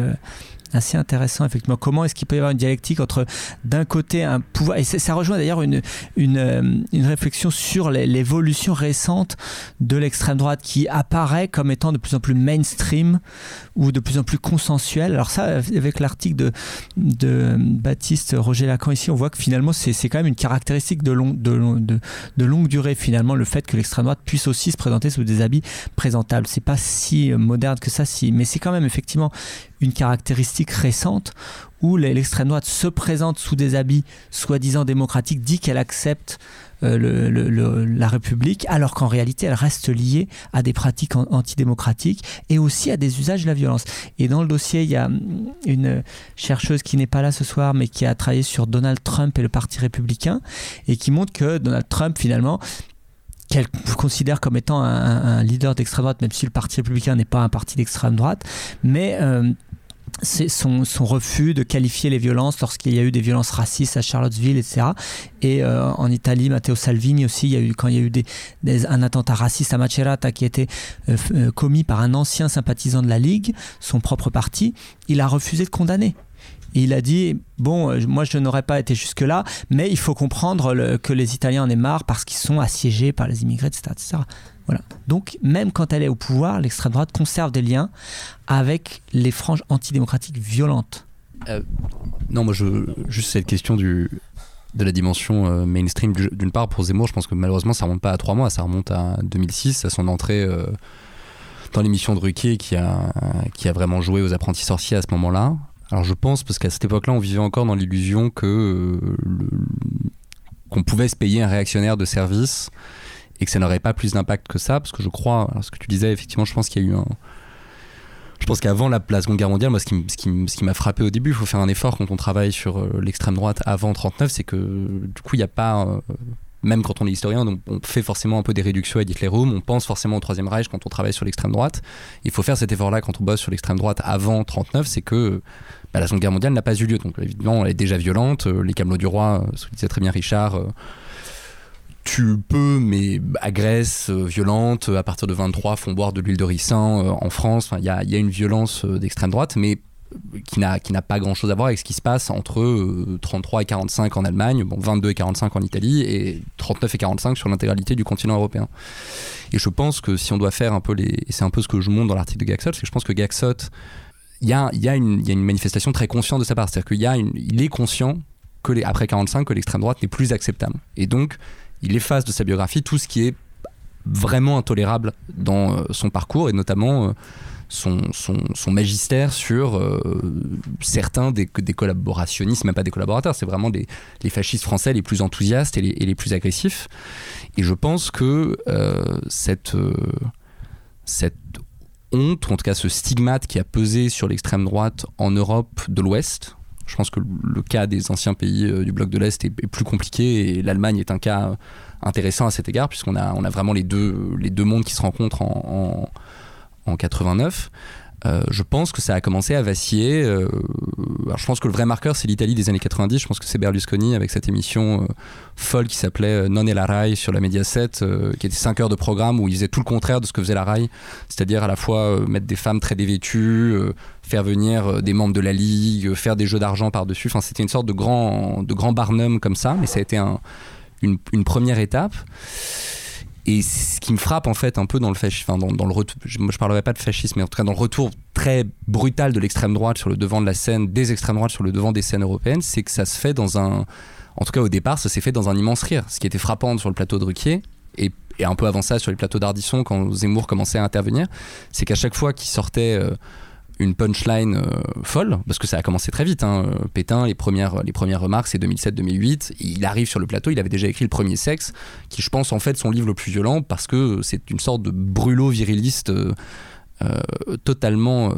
assez intéressant, effectivement. Comment est-ce qu'il peut y avoir une dialectique entre, d'un côté, un pouvoir. Et ça rejoint d'ailleurs une, une, euh, une, réflexion sur l'évolution récente de l'extrême droite qui apparaît comme étant de plus en plus mainstream ou de plus en plus consensuel. Alors, ça, avec l'article de, de Baptiste Roger Lacan ici, on voit que finalement, c'est quand même une caractéristique de, long, de, de, de longue durée, finalement, le fait que l'extrême droite puisse aussi se présenter sous des habits présentables. C'est pas si moderne que ça, si, mais c'est quand même effectivement une caractéristique récente où l'extrême droite se présente sous des habits soi-disant démocratiques, dit qu'elle accepte euh, la République, alors qu'en réalité elle reste liée à des pratiques antidémocratiques et aussi à des usages de la violence. Et dans le dossier, il y a une chercheuse qui n'est pas là ce soir, mais qui a travaillé sur Donald Trump et le Parti républicain, et qui montre que Donald Trump, finalement, qu'elle considère comme étant un, leader d'extrême droite, même si le Parti républicain n'est pas un parti d'extrême droite, mais euh, c'est son, refus de qualifier les violences lorsqu'il y a eu des violences racistes à Charlottesville, etc. Et euh, en Italie, Matteo Salvini aussi, il y a eu, quand il y a eu des, un attentat raciste à Macerata qui a été euh, commis par un ancien sympathisant de la Ligue, son propre parti, il a refusé de condamner il a dit bon, euh, moi je n'aurais pas été jusque là, mais il faut comprendre que les Italiens en aient marre parce qu'ils sont assiégés par les immigrés, etc., Donc même quand elle est au pouvoir, l'extrême droite conserve des liens avec les franges antidémocratiques violentes. Euh, non, moi juste cette question de la dimension euh, mainstream d'une part pour Zemmour, je pense que malheureusement ça remonte pas à trois mois, ça remonte à 2006, à son entrée dans l'émission de Ruquier qui a qui a vraiment joué aux apprentis sorciers à ce moment-là. Alors je pense, parce qu'à cette époque-là, on vivait encore dans l'illusion que euh, qu'on pouvait se payer un réactionnaire de service et que ça n'aurait pas plus d'impact que ça, parce que je crois, ce que tu disais, effectivement, je pense qu'il y a eu un... Je pense qu'avant la, Seconde Guerre mondiale, moi, ce qui, m'a frappé au début, il faut faire un effort quand on travaille sur euh, l'extrême droite avant 39, c'est que du coup, il n'y a pas... Euh, même quand on est historien, donc on fait forcément un peu des réductions à Hitlerum, on pense forcément au Troisième Reich quand on travaille sur l'extrême droite. Il faut faire cet effort-là quand on bosse sur l'extrême droite avant 39, c'est que bah, la Seconde Guerre mondiale n'a pas eu lieu. Donc évidemment, elle est déjà violente. Euh, les Camelots du Roi, ce que disait très bien Richard, tu peux, mais agresse, violente, à partir de 23, font boire de l'huile de ricin en France. Il y, a, une violence d'extrême droite, mais qui n'a pas grand chose à voir avec ce qui se passe entre 33 et 45 en Allemagne, bon, 22 et 45 en Italie et 39 et 45 sur l'intégralité du continent européen. Et je pense que si on doit faire un peu les. c'est un peu ce que je montre dans l'article de Gaxot, c'est que je pense que Gaxot il y a, y, y une manifestation très consciente de sa part. C'est-à-dire qu'il y est conscient que les, après 45 que l'extrême droite n'est plus acceptable. Et donc, il efface de sa biographie tout ce qui est vraiment intolérable dans euh, son parcours et notamment euh, son, magistère sur euh, certains des, collaborationnistes, même pas des collaborateurs, c'est vraiment les, fascistes français les plus enthousiastes et les, plus agressifs. Et je pense que cette, honte, en tout cas ce stigmate qui a pesé sur l'extrême droite en Europe de l'Ouest, Je pense que le cas des anciens pays euh, du bloc de l'Est est, plus compliqué et l'Allemagne est un cas intéressant à cet égard puisqu'on a, vraiment les deux, les deux mondes qui se rencontrent en, en, en 89. Euh, je pense que ça a commencé à vaciller. Euh, je pense que le vrai marqueur, c'est l'Italie des années 90. Je pense que c'est Berlusconi avec cette émission euh, folle qui s'appelait Non et la Rai sur la Mediaset, qui était 5 heures de programme où il faisait tout le contraire de ce que faisait la Rai, c'est-à-dire à la fois mettre des femmes très dévêtues, faire venir des membres de la Ligue, faire des jeux d'argent par-dessus. Enfin, c'était une sorte de grand, de grand Barnum comme ça, mais ça a été une, première étape. Et ce qui me frappe en fait un peu dans le enfin, dans, le retour, moi je parlerai pas de fascisme, mais en tout cas dans le retour très brutal de l'extrême droite sur le devant de la scène, des extrêmes droites sur le devant des scènes européennes, c'est que ça se fait dans un, en tout cas au départ, ça s'est fait dans un immense rire. Ce qui était frappant sur le plateau de Ruquier, et, et un peu avant ça sur les plateaux d'Ardisson quand Zemmour commençait à intervenir, c'est qu'à chaque fois qu'il sortait euh, une punchline euh, folle, parce que ça a commencé très vite. Hein. Pétain, les premières, les premières remarques, c'est 2007-2008. Il arrive sur le plateau, il avait déjà écrit Le Premier Sexe, qui, je pense, en fait, son livre le plus violent, parce que c'est une sorte de brûlot viriliste. Euh, euh, totalement,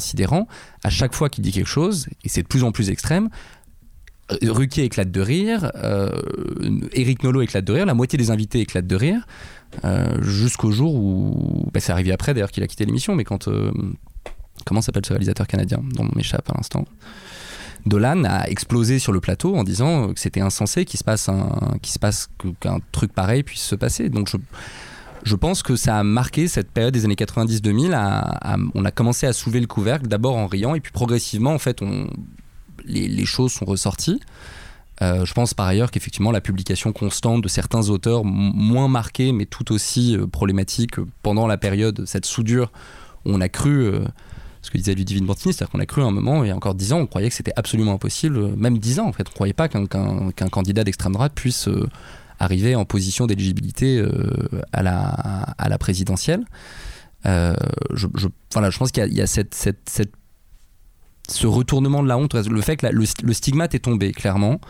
sidérant. À chaque fois qu'il dit quelque chose, et c'est de plus en plus extrême, Ruquier éclate de rire, Eric Nolot éclate de rire, la moitié des invités éclatent de rire, jusqu'au jour où, bah, c'est arrivé après d'ailleurs qu'il a quitté l'émission, mais quand comment s'appelle ce réalisateur canadien dont on m'échappe à l'instant? Dolan a explosé sur le plateau en disant que c'était insensé qu'il se passe un qu'il se passe qu'un truc pareil puisse se passer. Donc je je pense que ça a marqué cette période des années 90-2000. on a commencé à soulever le couvercle, d'abord en riant, et puis progressivement, en fait, on, les, choses sont ressorties. Euh, je pense par ailleurs qu'effectivement la publication constante de certains auteurs moins marqués, mais tout aussi euh, problématiques pendant la période, cette soudure, on a cru euh, ce que disait Ludivine Bantini, c'est-à-dire qu'on a cru à un moment, il y a encore dix ans, on croyait que c'était absolument impossible, même dix ans en fait, on ne croyait pas qu'un candidat d'extrême droite puisse euh, arriver en position d'éligibilité euh, à, la, présidentielle. Euh, je, je pense qu'il y a, ce retournement de la honte, le fait que le, stigmate est tombé clairement.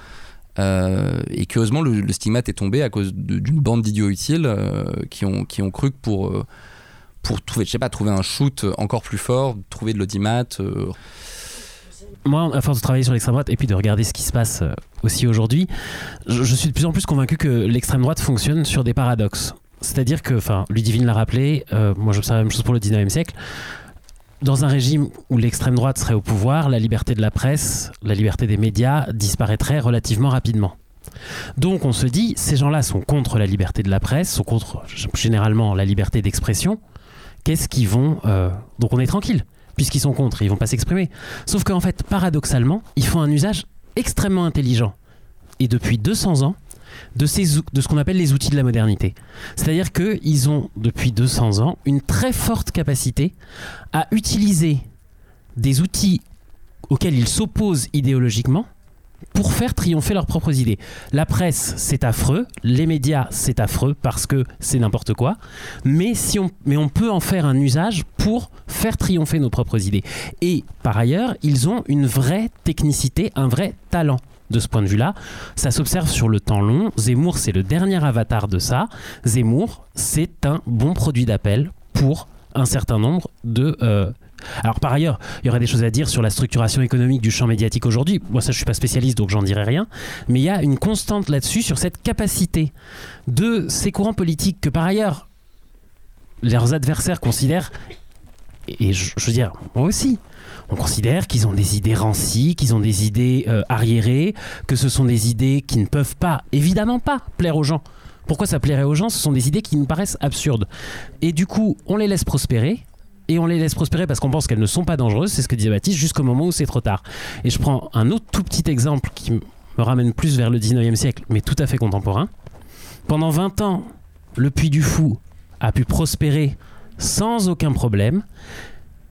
et curieusement, le, stigmate est tombé à cause d'une bande d'idiots utiles qui ont cru que pour pour trouver, je sais pas, trouver un shoot encore plus fort, trouver de l'audimat. Euh. Moi, à force de travailler sur l'extrême droite et puis de regarder ce qui se passe euh, aussi aujourd'hui, je, suis de plus en plus convaincu que l'extrême droite fonctionne sur des paradoxes. C'est-à-dire que, enfin, Ludivine l'a rappelé, euh, moi j'observe la même chose pour le 19e siècle. Dans un régime où l'extrême droite serait au pouvoir, la liberté de la presse, la liberté des médias disparaîtrait relativement rapidement. Donc on se dit, ces gens-là sont contre la liberté de la presse, sont contre généralement la liberté d'expression, qu'est-ce qu'ils vont. Euh, donc on est tranquille, puisqu'ils sont contre, ils vont pas s'exprimer. Sauf qu'en fait, paradoxalement, ils font un usage extrêmement intelligent. Et depuis 200 ans, de, ce qu'on appelle les outils de la modernité. C'est-à-dire qu'ils ont, depuis 200 ans, une très forte capacité à utiliser des outils auxquels ils s'opposent idéologiquement pour faire triompher leurs propres idées. La presse, c'est affreux, les médias, c'est affreux parce que c'est n'importe quoi, mais, on peut en faire un usage pour faire triompher nos propres idées. Et par ailleurs, ils ont une vraie technicité, un vrai talent de ce point de vue-là. Ça s'observe sur le temps long. Zemmour, c'est le dernier avatar de ça. Zemmour, c'est un bon produit d'appel pour un certain nombre de, euh, alors par ailleurs, il y aurait des choses à dire sur la structuration économique du champ médiatique aujourd'hui. Moi ça je suis pas spécialiste donc j'en dirai rien, mais il y a une constante là-dessus sur cette capacité de ces courants politiques que par ailleurs leurs adversaires considèrent et je, veux dire moi aussi on considère qu'ils ont des idées rancies, qu'ils ont des idées euh, arriérées, que ce sont des idées qui ne peuvent pas, évidemment pas, plaire aux gens. Pourquoi ça plairait aux gens? Ce sont des idées qui nous paraissent absurdes. Et du coup, on les laisse prospérer, et on les laisse prospérer parce qu'on pense qu'elles ne sont pas dangereuses, c'est ce que disait Baptiste, jusqu'au moment où c'est trop tard. Et je prends un autre tout petit exemple qui me ramène plus vers le 19e siècle, mais tout à fait contemporain. Pendant 20 ans, le Puy du Fou a pu prospérer sans aucun problème.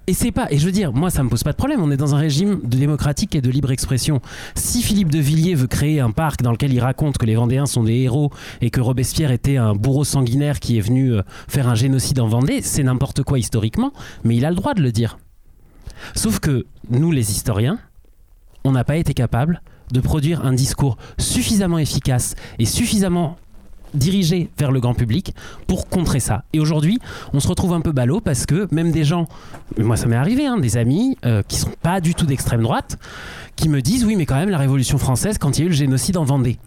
Et je veux dire, moi ça me pose pas de problème, on est dans un régime de démocratique et de libre expression. Si Philippe de Villiers veut créer un parc dans lequel il raconte que les Vendéens sont des héros et que Robespierre était un bourreau sanguinaire qui est venu euh, faire un génocide en Vendée, c'est n'importe quoi historiquement, mais il a le droit de le dire. Sauf que nous les historiens, on n'a pas été capable de produire un discours suffisamment efficace et suffisamment dirigés vers le grand public pour contrer ça. Et aujourd'hui, on se retrouve un peu ballot parce que même des gens, moi ça m'est arrivé, hein, des amis euh, qui sont pas du tout d'extrême droite, qui me disent oui mais quand même la Révolution française quand il y a eu le génocide en Vendée.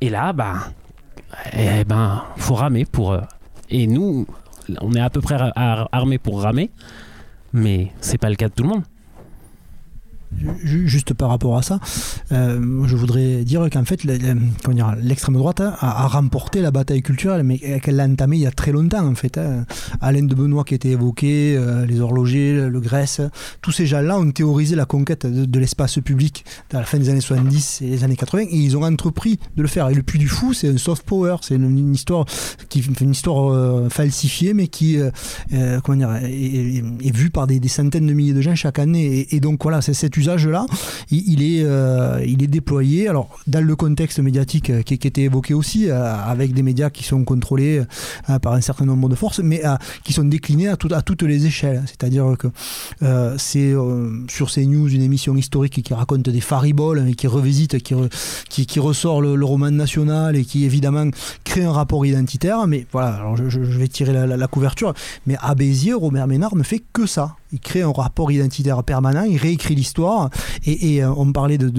Et là, bah, eh ben, faut ramer pour. euh, et nous, on est à peu près ar- armés pour ramer, mais c'est pas le cas de tout le monde. Ju- Juste par rapport à ça, euh, je voudrais dire qu'en fait, l'extrême droite a, remporté la bataille culturelle, mais qu'elle l'a entamée il y a très longtemps en fait. hein. Alain de Benoît qui était évoqué, euh, les horlogers, le, Grèce, tous ces gens-là ont théorisé la conquête de, l'espace public à la fin des années 70 et les années 80, et ils ont entrepris de le faire. Et le Puy du Fou, c'est un soft power, c'est une, histoire qui une histoire euh, falsifiée, mais qui comment dire, est, vue par des, des centaines de milliers de gens chaque année. Et, et donc voilà, c'est cet usage-là, il, est, euh, il est déployé. Alors dans le contexte médiatique euh, qui, qui était évoqué aussi, euh, avec des médias qui sont contrôlés par un certain nombre de forces, mais qui sont déclinés à, tout- à toutes les échelles. C'est-à-dire que c'est sur CNews une émission historique qui raconte des fariboles et qui revisite, qui, re- qui, qui ressort le, roman national et qui évidemment crée un rapport identitaire. Mais voilà, je, vais tirer la, la- la couverture. Mais à Béziers, Robert Ménard ne fait que ça. Il crée un rapport identitaire permanent, il réécrit l'histoire. Et, euh, on parlait de.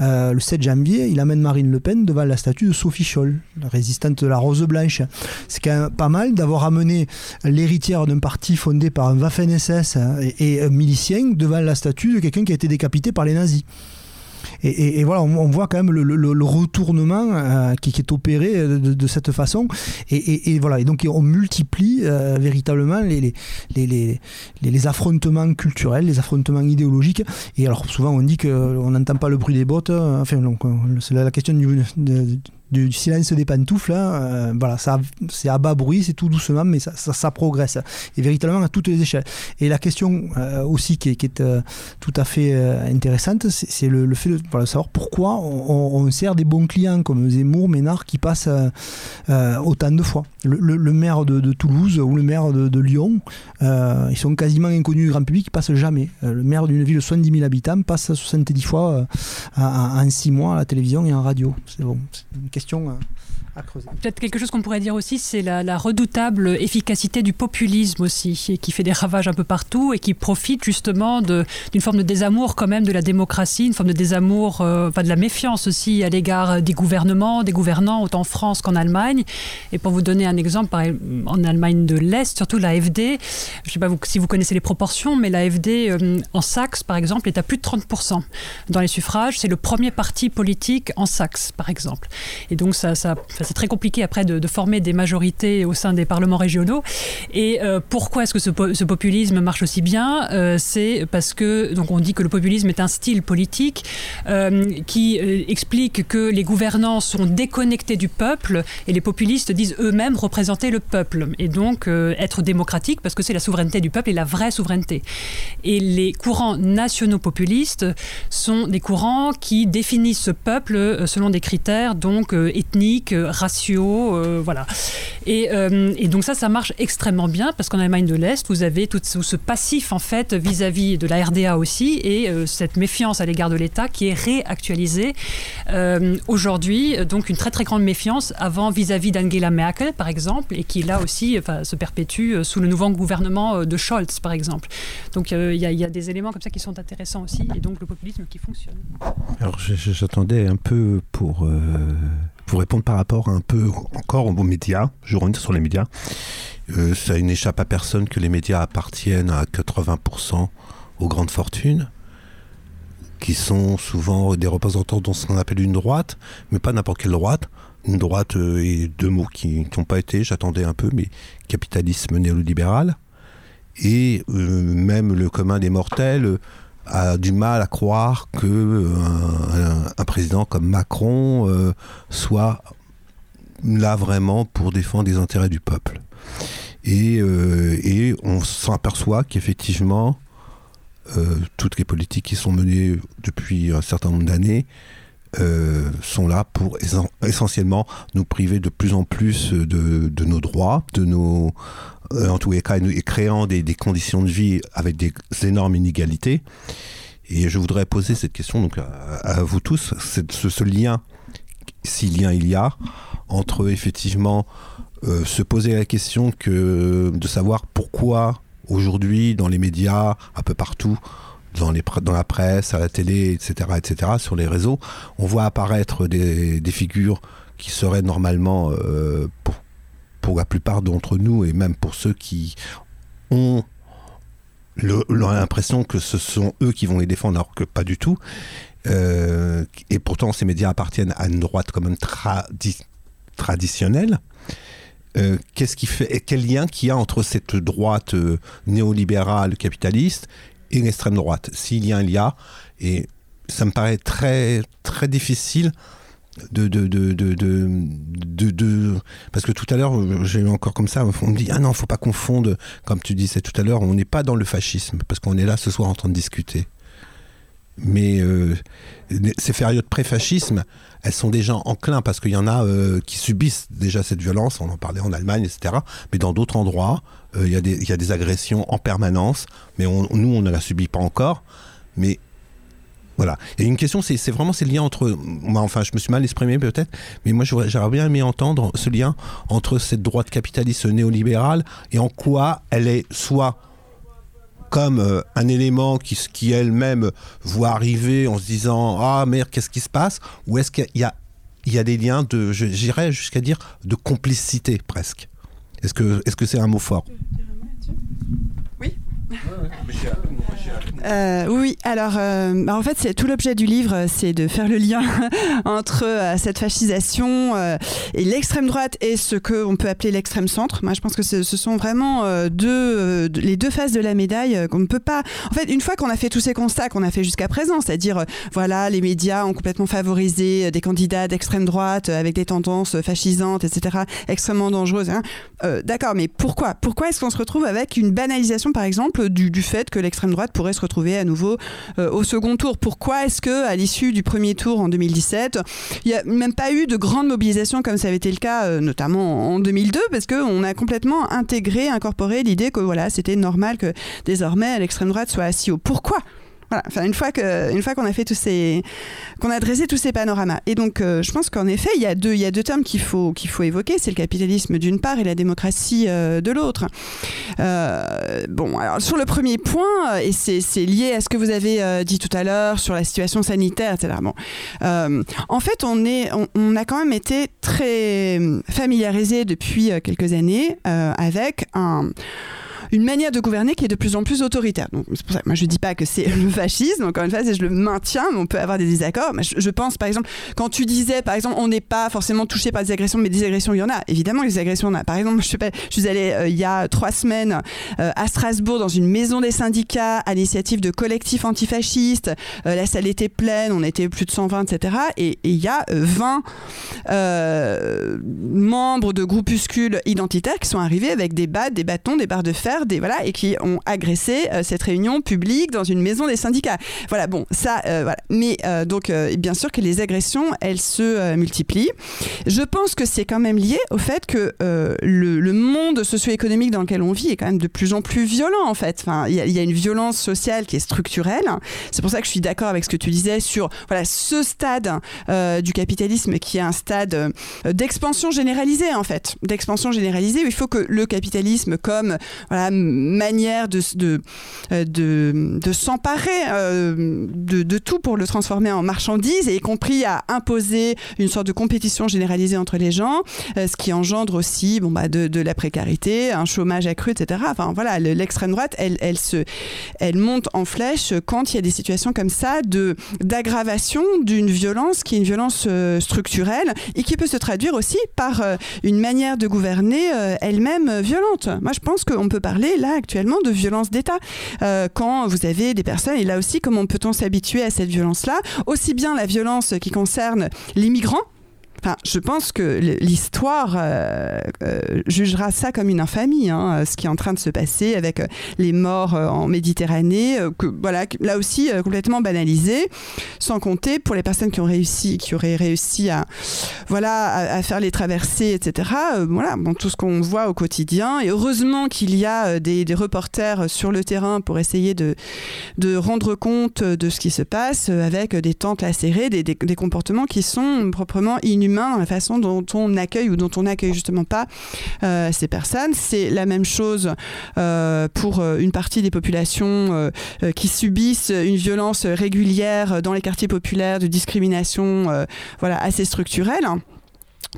Euh, le 7 janvier, il amène Marine Le Pen devant la statue de Sophie Scholl, la résistante de la Rose Blanche. C'est quand pas mal d'avoir amené l'héritière d'un parti fondé par un Waffen-SS et, et milicien devant la statue de quelqu'un qui a été décapité par les nazis. Et, voilà, on, voit quand même le, retournement euh, qui, est opéré de, de cette façon. Et, voilà, et donc on multiplie euh, véritablement les, affrontements culturels, les affrontements idéologiques. Et alors souvent on dit qu'on n'entend pas le bruit des bottes. euh, Enfin, donc, euh, c'est la, question du, du silence des pantoufles. hein, euh, voilà, c'est à bas bruit, c'est tout doucement, mais ça, ça, progresse. Et véritablement à toutes les échelles. Et la question euh, aussi qui est, euh, tout à fait intéressante, c'est, le, fait de savoir pourquoi on, sert des bons clients comme Zemmour, Ménard, qui passent autant de fois. Le, maire de, Toulouse ou le maire de, Lyon, ils sont quasiment inconnus du grand public, ils passent jamais. Le maire d'une ville de 70 000 habitants passe 70 fois en- en 6 mois à la télévision et en radio. C'est bon, question euh, Peut-être quelque chose qu'on pourrait dire aussi, c'est la, redoutable efficacité du populisme aussi, qui fait des ravages un peu partout et qui profite justement d'une forme de désamour quand même de la démocratie, une forme de désamour, euh, enfin de la méfiance aussi à l'égard des gouvernements, des gouvernants, autant en France qu'en Allemagne. Et pour vous donner un exemple, en Allemagne de l'Est, surtout l'AFD, je ne sais pas si vous connaissez les proportions, mais l'AFD euh, en Saxe, par exemple, est à plus de 30% dans les suffrages. C'est le premier parti politique en Saxe, par exemple. Et donc, ça, c'est très compliqué après de, former des majorités au sein des parlements régionaux. Et euh, pourquoi est-ce que ce, po- ce populisme marche aussi bien? Euh, C'est parce que, donc, on dit que le populisme est un style politique euh, qui explique que les gouvernants sont déconnectés du peuple et les populistes disent eux-mêmes représenter le peuple et donc être démocratique parce que c'est la souveraineté du peuple et la vraie souveraineté. Et les courants nationaux populistes sont des courants qui définissent ce peuple selon des critères donc euh, ethniques, raciaux, euh, voilà. Et, euh, et donc ça, ça marche extrêmement bien parce qu'en Allemagne de l'Est, vous avez tout ce passif en fait vis-à-vis de la RDA aussi et euh, cette méfiance à l'égard de l'État qui est réactualisée aujourd'hui. Donc une très très grande méfiance avant vis-à-vis d'Angela Merkel par exemple et qui là aussi se perpétue sous le nouveau gouvernement de Scholz par exemple. Donc il y, y a des éléments comme ça qui sont intéressants aussi et donc le populisme qui fonctionne. Alors j'attendais un peu pour, pour répondre par rapport un peu encore aux médias. Je reviens sur les médias. Euh, ça n'échappe à personne que les médias appartiennent à 80% aux grandes fortunes, qui sont souvent des représentants de ce qu'on appelle une droite, mais pas n'importe quelle droite. Une droite euh, et deux mots qui n'ont pas été, j'attendais un peu, mais capitalisme néolibéral. Et euh, même le commun des mortels a du mal à croire que euh, un, président comme Macron euh, soit là vraiment pour défendre les intérêts du peuple. Et, euh, et on s'aperçoit qu'effectivement, toutes les politiques qui sont menées depuis un certain nombre d'années euh, sont là pour essen- essentiellement nous priver de plus en plus de, de nos droits, de nos, euh, en tous les cas, et créant des, conditions de vie avec des énormes inégalités. Et je voudrais poser cette question donc à, vous tous, ce, ce lien si lien il y a entre effectivement se poser la question que de savoir pourquoi aujourd'hui dans les médias, un peu partout, dans, les, dans la presse, à la télé, etc., etc., sur les réseaux, on voit apparaître des, figures qui seraient normalement, euh, pour, pour, la plupart d'entre nous, et même pour ceux qui ont l'impression que ce sont eux qui vont les défendre, alors que pas du tout. Euh, et pourtant, ces médias appartiennent à une droite quand même traditionnelle. Euh, qui fait, quel lien qu'il y a entre cette droite néolibérale capitaliste et l'extrême droite. S'il y a un lien, et ça me paraît très, très difficile de, de, de, de, de, parce que tout à l'heure j'ai eu encore comme ça on me dit ah non faut pas confondre comme tu disais tout à l'heure on n'est pas dans le fascisme parce qu'on est là ce soir en train de discuter mais euh, ces périodes pré-fascisme elles sont déjà enclins parce qu'il y en a euh, qui subissent déjà cette violence on en parlait en Allemagne etc mais dans d'autres endroits euh, il y, a des agressions en permanence mais nous on ne la subit pas encore mais voilà. Et une question, c'est vraiment ces liens entre. Enfin, je me suis mal exprimé peut-être, mais moi, j'aurais bien aimé entendre ce lien entre cette droite capitaliste néolibérale et en quoi elle est soit comme euh, un élément qui, qui elle-même voit arriver en se disant Ah merde, qu'est-ce qui se passe? Ou est-ce qu'il y a, il y a des liens de, j'irais jusqu'à dire, de complicité presque? Est-ce que c'est -ce c'est un mot fort? Euh, oui, alors euh, bah, en fait, c'est tout l'objet du livre, c'est de faire le lien entre euh, cette fascisation et l'extrême droite et ce qu'on peut appeler l'extrême centre. Moi, je pense que ce, sont vraiment deux, les deux faces de la médaille qu'on ne peut pas. En fait, une fois qu'on a fait tous ces constats qu'on a fait jusqu'à présent, c'est-à-dire voilà, les médias ont complètement favorisé des candidats d'extrême droite avec des tendances fascisantes, etc., extrêmement dangereuses. Hein. D'accord, mais pourquoi? Pourquoi est-ce qu'on se retrouve avec une banalisation, par exemple, du, fait que l'extrême droite pourrait se retrouver à nouveau euh, au second tour. Pourquoi est-ce que à l'issue du premier tour en 2017, il n'y a même pas eu de grande mobilisation comme ça avait été le cas euh, notamment en 2002 parce qu'on a complètement intégré, incorporé l'idée que voilà, c'était normal que désormais l'extrême droite soit assis haut. Pourquoi? Une fois que, fois qu'on a fait tous ces, qu'on a dressé tous ces panoramas. Et donc, euh, je pense qu'en effet, il y a deux, il y a deux termes qu'il faut, qu'il faut évoquer. C'est le capitalisme d'une part et la démocratie euh, de l'autre. Euh, bon, alors sur le premier point, et c'est, lié à ce que vous avez dit tout à l'heure sur la situation sanitaire, etc. Bon, en fait, on est, on, a quand même été très familiarisé depuis quelques années avec un une manière de gouverner qui est de plus en plus autoritaire. C'est pour ça moi je dis pas que c'est le fascisme, encore une fois, je le maintiens, mais on peut avoir des désaccords. Mais je, pense, par exemple, quand tu disais, par exemple, on n'est pas forcément touché par des agressions, mais des agressions, il y en a. Évidemment, des agressions, il y en a. Par exemple, je, pas, je suis allée euh, il y a trois semaines euh, à Strasbourg dans une maison des syndicats à l'initiative de collectifs antifascistes. Euh, la salle était pleine, on était plus de 120, etc. Et il y a 20 membres de groupuscules identitaires qui sont arrivés avec des des bâtons, des barres de fer et qui ont agressé euh, cette réunion publique dans une maison des syndicats. Voilà, bon, ça, euh. Mais euh, donc, bien sûr que les agressions, elles se multiplient. Je pense que c'est quand même lié au fait que le, monde socio-économique dans lequel on vit est quand même de plus en plus violent en fait. Enfin, il y, a une violence sociale qui est structurelle. C'est pour ça que je suis d'accord avec ce que tu disais sur voilà ce stade du capitalisme qui est un stade d'expansion généralisée en fait, d'expansion généralisée il faut que le capitalisme comme manière de, euh, de, de s'emparer euh, de, tout pour le transformer en marchandise, y compris à imposer une sorte de compétition généralisée entre les gens, euh, ce qui engendre aussi bon, bah, de, de, la précarité, un chômage accru, etc. Enfin voilà, l'extrême droite, elle, elle, se, elle monte en flèche quand il y a des situations comme ça d'aggravation d'une violence qui est une violence structurelle et qui peut se traduire aussi par une manière de gouverner elle-même violente. Moi, je pense qu'on peut parler là actuellement de violence d'État. Euh, quand vous avez des personnes, et là aussi, comment peut-on s'habituer à cette violence-là? Aussi bien la violence qui concerne les migrants, je pense que l'histoire euh, euh, jugera ça comme une infamie, hein, ce qui est en train de se passer avec euh, les morts en Méditerranée, que voilà, là aussi complètement banalisé, sans compter pour les personnes qui ont réussi, qui auraient réussi à voilà à, faire les traversées, etc. voilà, bon, tout ce qu'on voit au quotidien. Et heureusement qu'il y a des, reporters sur le terrain pour essayer de rendre compte de ce qui se passe avec des tentes lacérées, des, des, des comportements qui sont proprement inhumains dans la façon dont on accueille ou dont on n'accueille justement pas ces personnes. C'est la même chose pour une partie des populations qui subissent une violence régulière dans les quartiers populaires de discrimination voilà, assez structurelle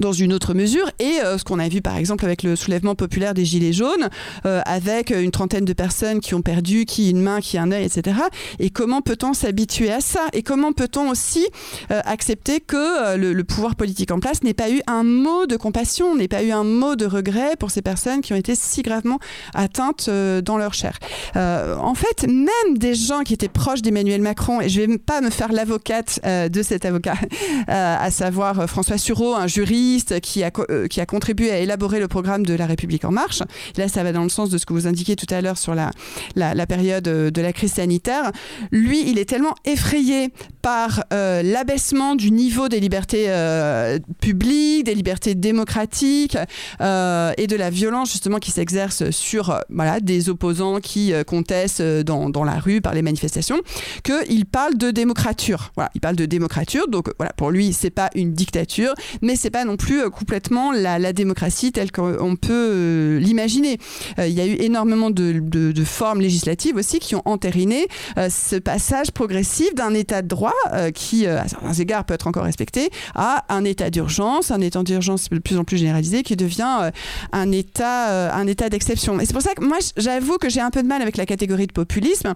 dans une autre mesure. Et euh, ce qu'on a vu par exemple avec le soulèvement populaire des gilets jaunes euh, avec une trentaine de personnes qui ont perdu qui une main qui un œil etc et comment peut-on s'habituer à ça? Et comment peut-on aussi euh, accepter que le, pouvoir politique en place n'ait pas eu un mot de compassion n'ait pas eu un mot de regret pour ces personnes qui ont été si gravement atteintes dans leur chair? En fait même des gens qui étaient proches d'Emmanuel Macron et je vais pas me faire l'avocate de cet avocat à savoir François Sureau un jury qui a, euh, qui a contribué à élaborer le programme de La République En Marche. Là, ça va dans le sens de ce que vous indiquiez tout à l'heure sur la, la, période euh, de la crise sanitaire. Lui, il est tellement effrayé par euh, l'abaissement du niveau des libertés publiques, des libertés démocratiques et de la violence justement qui s'exerce sur voilà, des opposants qui contestent dans, dans, la rue par les manifestations, qu'il parle de démocrature. Voilà, il parle de démocrature, donc voilà, pour lui, c'est pas une dictature, mais c'est pas non plus euh, complètement la, démocratie telle qu'on peut euh, l'imaginer. Euh, il y a eu énormément de, formes législatives aussi qui ont entériné ce passage progressif d'un état de droit qui, à certains égards, peut être encore respecté, à un état d'urgence, un état d'urgence de plus en plus généralisé qui devient un état, un état d'exception. Et c'est pour ça que moi, j'avoue que j'ai un peu de mal avec la catégorie de populisme,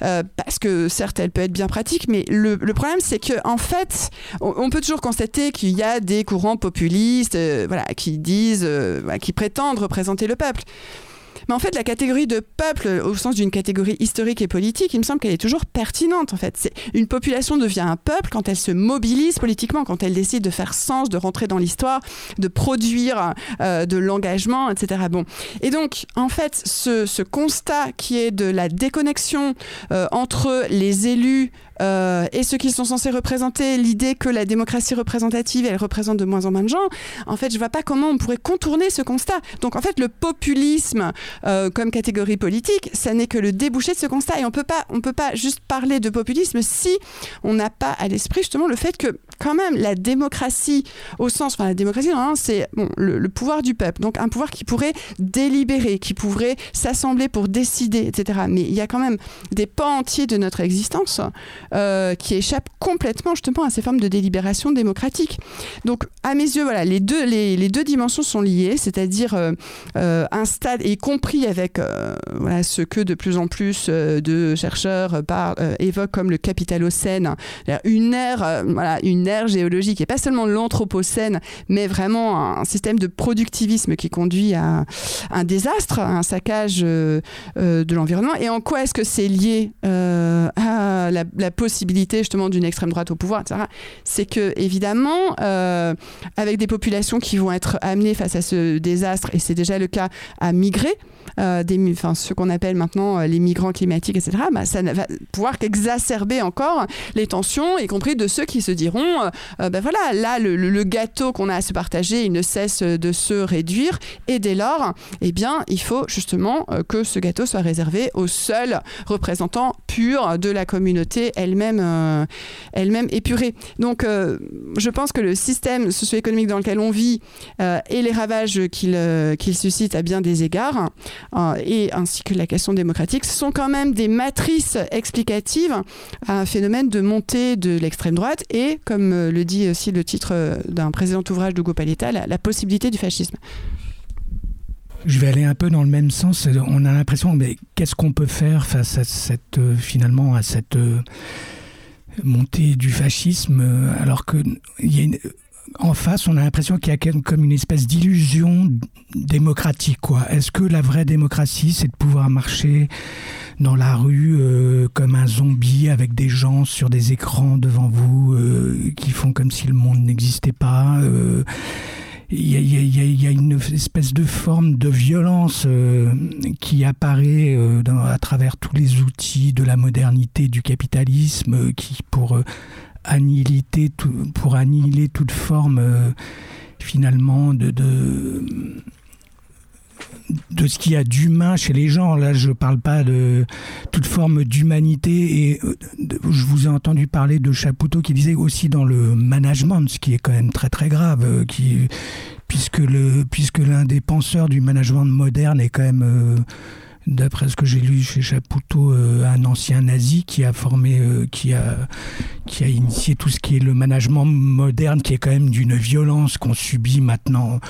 parce que certes, elle peut être bien pratique, mais le, problème, c'est que en fait, on, on peut toujours constater qu'il y a des courants populistes euh, voilà, qui disent, euh, qui prétendent représenter le peuple. Mais en fait, la catégorie de peuple, au sens d'une catégorie historique et politique, il me semble qu'elle est toujours pertinente. En fait, une population devient un peuple quand elle se mobilise politiquement, quand elle décide de faire sens, de rentrer dans l'histoire, de produire euh, de l'engagement, etc. Bon, et donc, en fait, ce, constat qui est de la déconnexion entre les élus euh, et ceux qui sont censés représenter l'idée que la démocratie représentative, elle représente de moins en moins de gens, en fait, je vois pas comment on pourrait contourner ce constat. Donc, en fait, le populisme euh, comme catégorie politique, ça n'est que le débouché de ce constat. Et on peut pas, on peut pas juste parler de populisme si on n'a pas à l'esprit justement le fait que, quand même, la démocratie, au sens, enfin, la démocratie, c'est bon, le, pouvoir du peuple. Donc, un pouvoir qui pourrait délibérer, qui pourrait s'assembler pour décider, etc. Mais il y a quand même des pans entiers de notre existence euh, qui échappe complètement justement à ces formes de délibération démocratique. Donc à mes yeux, voilà, les deux, les, deux dimensions sont liées, c'est-à-dire euh, euh, un stade, y compris avec ce que de plus en plus de chercheurs évoquent comme le capitalocène, une ère, voilà, une ère géologique, et pas seulement l'anthropocène, mais vraiment un système de productivisme qui conduit à un désastre, à un saccage de l'environnement. Et en quoi est-ce que c'est lié à la, la possibilité justement d'une extrême droite au pouvoir, etc., c'est que évidemment, euh, avec des populations qui vont être amenées face à ce désastre, et c'est déjà le cas à migrer, enfin, ce qu'on appelle maintenant euh, les migrants climatiques, etc., bah, ça va pouvoir qu'exacerber encore les tensions, y compris de ceux qui se diront, euh, ben voilà, là, le, gâteau qu'on a à se partager, il ne cesse de se réduire, et dès lors, eh bien, il faut justement que ce gâteau soit réservé aux seuls représentants purs de la communauté elle-même elle-même épurée. Donc, je pense que le système socio-économique dans lequel on vit et les ravages qu'il suscite à bien des égards, euh, et ainsi que la question démocratique sont quand même des matrices explicatives à un phénomène de montée de l'extrême droite et, comme euh, le dit aussi le titre euh, d'un précédent ouvrage d'Hugo Paletta, la, possibilité du fascisme. Je vais aller un peu dans le même sens. On a l'impression, mais qu'est-ce qu'on peut faire face à cette, finalement, à cette montée du fascisme, alors que il y a une, en face, on a l'impression qu'il y a comme une espèce d'illusion démocratique. Quoi. Est-ce que la vraie démocratie, c'est de pouvoir marcher dans la rue euh, comme un zombie avec des gens sur des écrans devant vous euh, qui font comme si le monde n'existait pas il y, a, une espèce de forme de violence euh, qui apparaît à travers tous les outils de la modernité, du capitalisme, qui pour annihiler, pour annihiler toute forme euh, finalement de, de ce qu'il y a d'humain chez les gens. Là, je ne parle pas de toute forme d'humanité. Et euh, je vous ai entendu parler de Chapoutot qui disait aussi dans le management, ce qui est quand même très très grave, euh, qui, puisque l'un puisque des penseurs du management moderne est quand même... d'après ce que j'ai lu chez Chapoutot, euh, un ancien nazi qui a formé, euh, qui, a, qui a initié tout ce qui est le management moderne, qui est quand même d'une violence qu'on subit maintenant,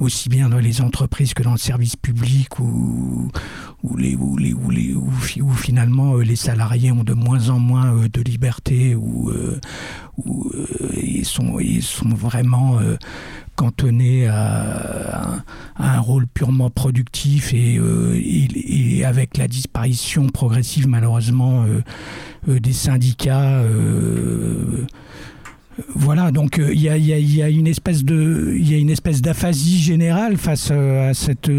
aussi bien dans les entreprises que dans le service public, où, où, les, où, les, où, les, où, finalement euh, les salariés ont de moins en moins de liberté, où, où ils, sont, ils sont vraiment cantonné à, un rôle purement productif et, euh, avec la disparition progressive malheureusement euh, euh, des syndicats. voilà, donc il y, a, espèce de, il y a une espèce d'aphasie générale face à cette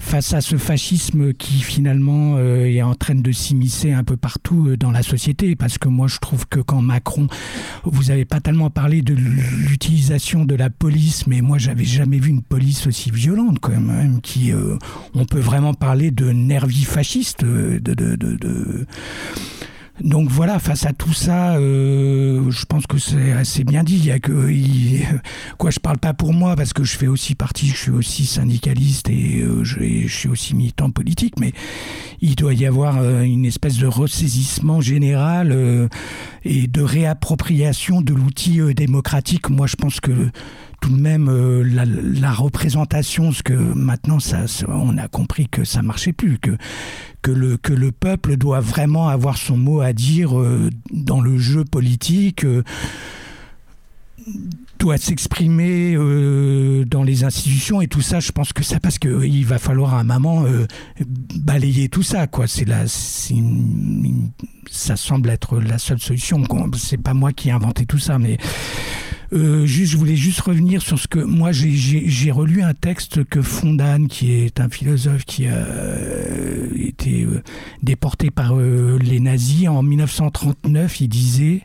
face à ce fascisme qui finalement euh, est en train de s'immiscer un peu partout euh, dans la société. Parce que moi, je trouve que quand Macron, vous n'avez pas tellement parlé de l'utilisation de la police, mais moi, j'avais jamais vu une police aussi violente quand même. Qui, euh, on peut vraiment parler de nervis fasciste, de, de, de donc voilà, face à tout ça, euh, je pense que c'est assez bien dit. Que, quoi, je parle pas pour moi parce que je fais aussi partie, je suis aussi syndicaliste et euh, je, suis aussi militant politique, mais il doit y avoir euh, une espèce de ressaisissement général et de réappropriation de l'outil démocratique. Moi, je pense que tout de même euh, la, représentation, ce que maintenant ça, on a compris que ça marchait plus, que que le que le peuple doit vraiment avoir son mot à dire euh, dans le jeu politique. Euh, doit s'exprimer dans les institutions et tout ça je pense que ça parce que il va falloir à un moment balayer tout ça quoi c'est la ça semble être la seule solution c'est pas moi qui ai inventé tout ça mais euh, je voulais juste revenir sur ce que moi j'ai relu un texte que Fondane, qui est un philosophe qui a euh, été euh, déporté par les nazis en 1939, il disait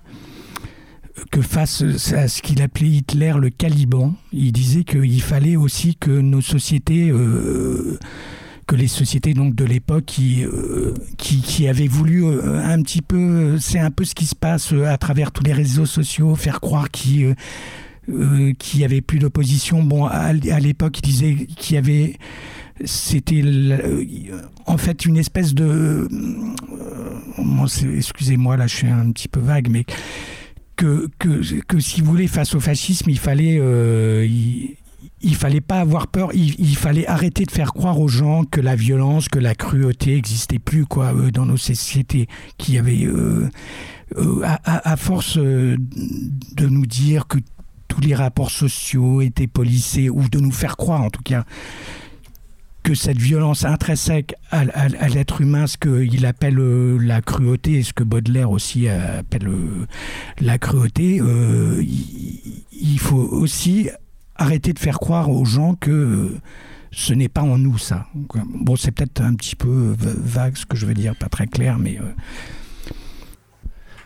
que face à ce qu'il appelait Hitler le Caliban, il disait qu'il fallait aussi que nos sociétés que les sociétés donc de l'époque qui, euh, qui, qui avaient voulu euh, un petit peu, c'est un peu ce qui se passe euh, à travers tous les réseaux sociaux, faire croire qu'il qui avait plus d'opposition. Bon, à, l'époque, il disait qu'il y avait, c'était en fait une espèce de, excusez-moi, là, je suis un petit peu vague, mais que, que, que si vous voulez, face au fascisme, il fallait, fallait pas avoir peur, il, fallait arrêter de faire croire aux gens que la violence, que la cruauté n'existait plus quoi euh, dans nos sociétés, qui avaient, euh, euh, à, force de nous dire que tous les rapports sociaux étaient policés, ou de nous faire croire en tout cas que cette violence intrinsèque à, l'être humain, ce qu'il appelle la cruauté, ce que Baudelaire aussi appelle la cruauté, il, faut aussi arrêter de faire croire aux gens que euh, ce n'est pas en nous ça. Bon, c'est peut-être un petit peu vague ce que je veux dire, pas très clair, mais... Euh.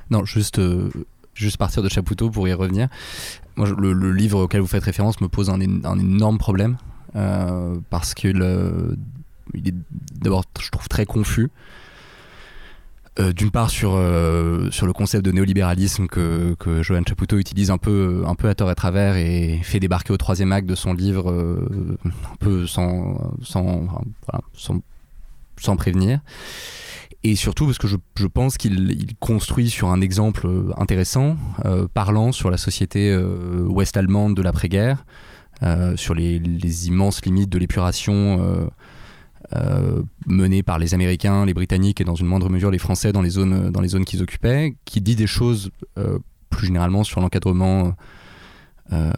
Non, juste, euh, juste partir de Chapoutot pour y revenir. Moi, le, livre auquel vous faites référence me pose un, énorme problème, parce qu'il il est d'abord, je trouve, très confus. Euh, d'une part sur, euh, sur le concept de néolibéralisme que, que Johan Chapoutot utilise un peu, un peu à tort et à travers et fait débarquer au troisième acte de son livre euh, un peu sans, sans, sans, sans, prévenir. Et surtout parce que je, je pense qu'il il construit sur un exemple intéressant, parlant sur la société ouest-allemande de l'après-guerre, sur les, les, immenses limites de l'épuration euh, menée par les Américains, les Britanniques et dans une moindre mesure les Français dans les zones, dans les zones qu'ils occupaient, qui dit des choses euh, plus généralement sur l'encadrement euh,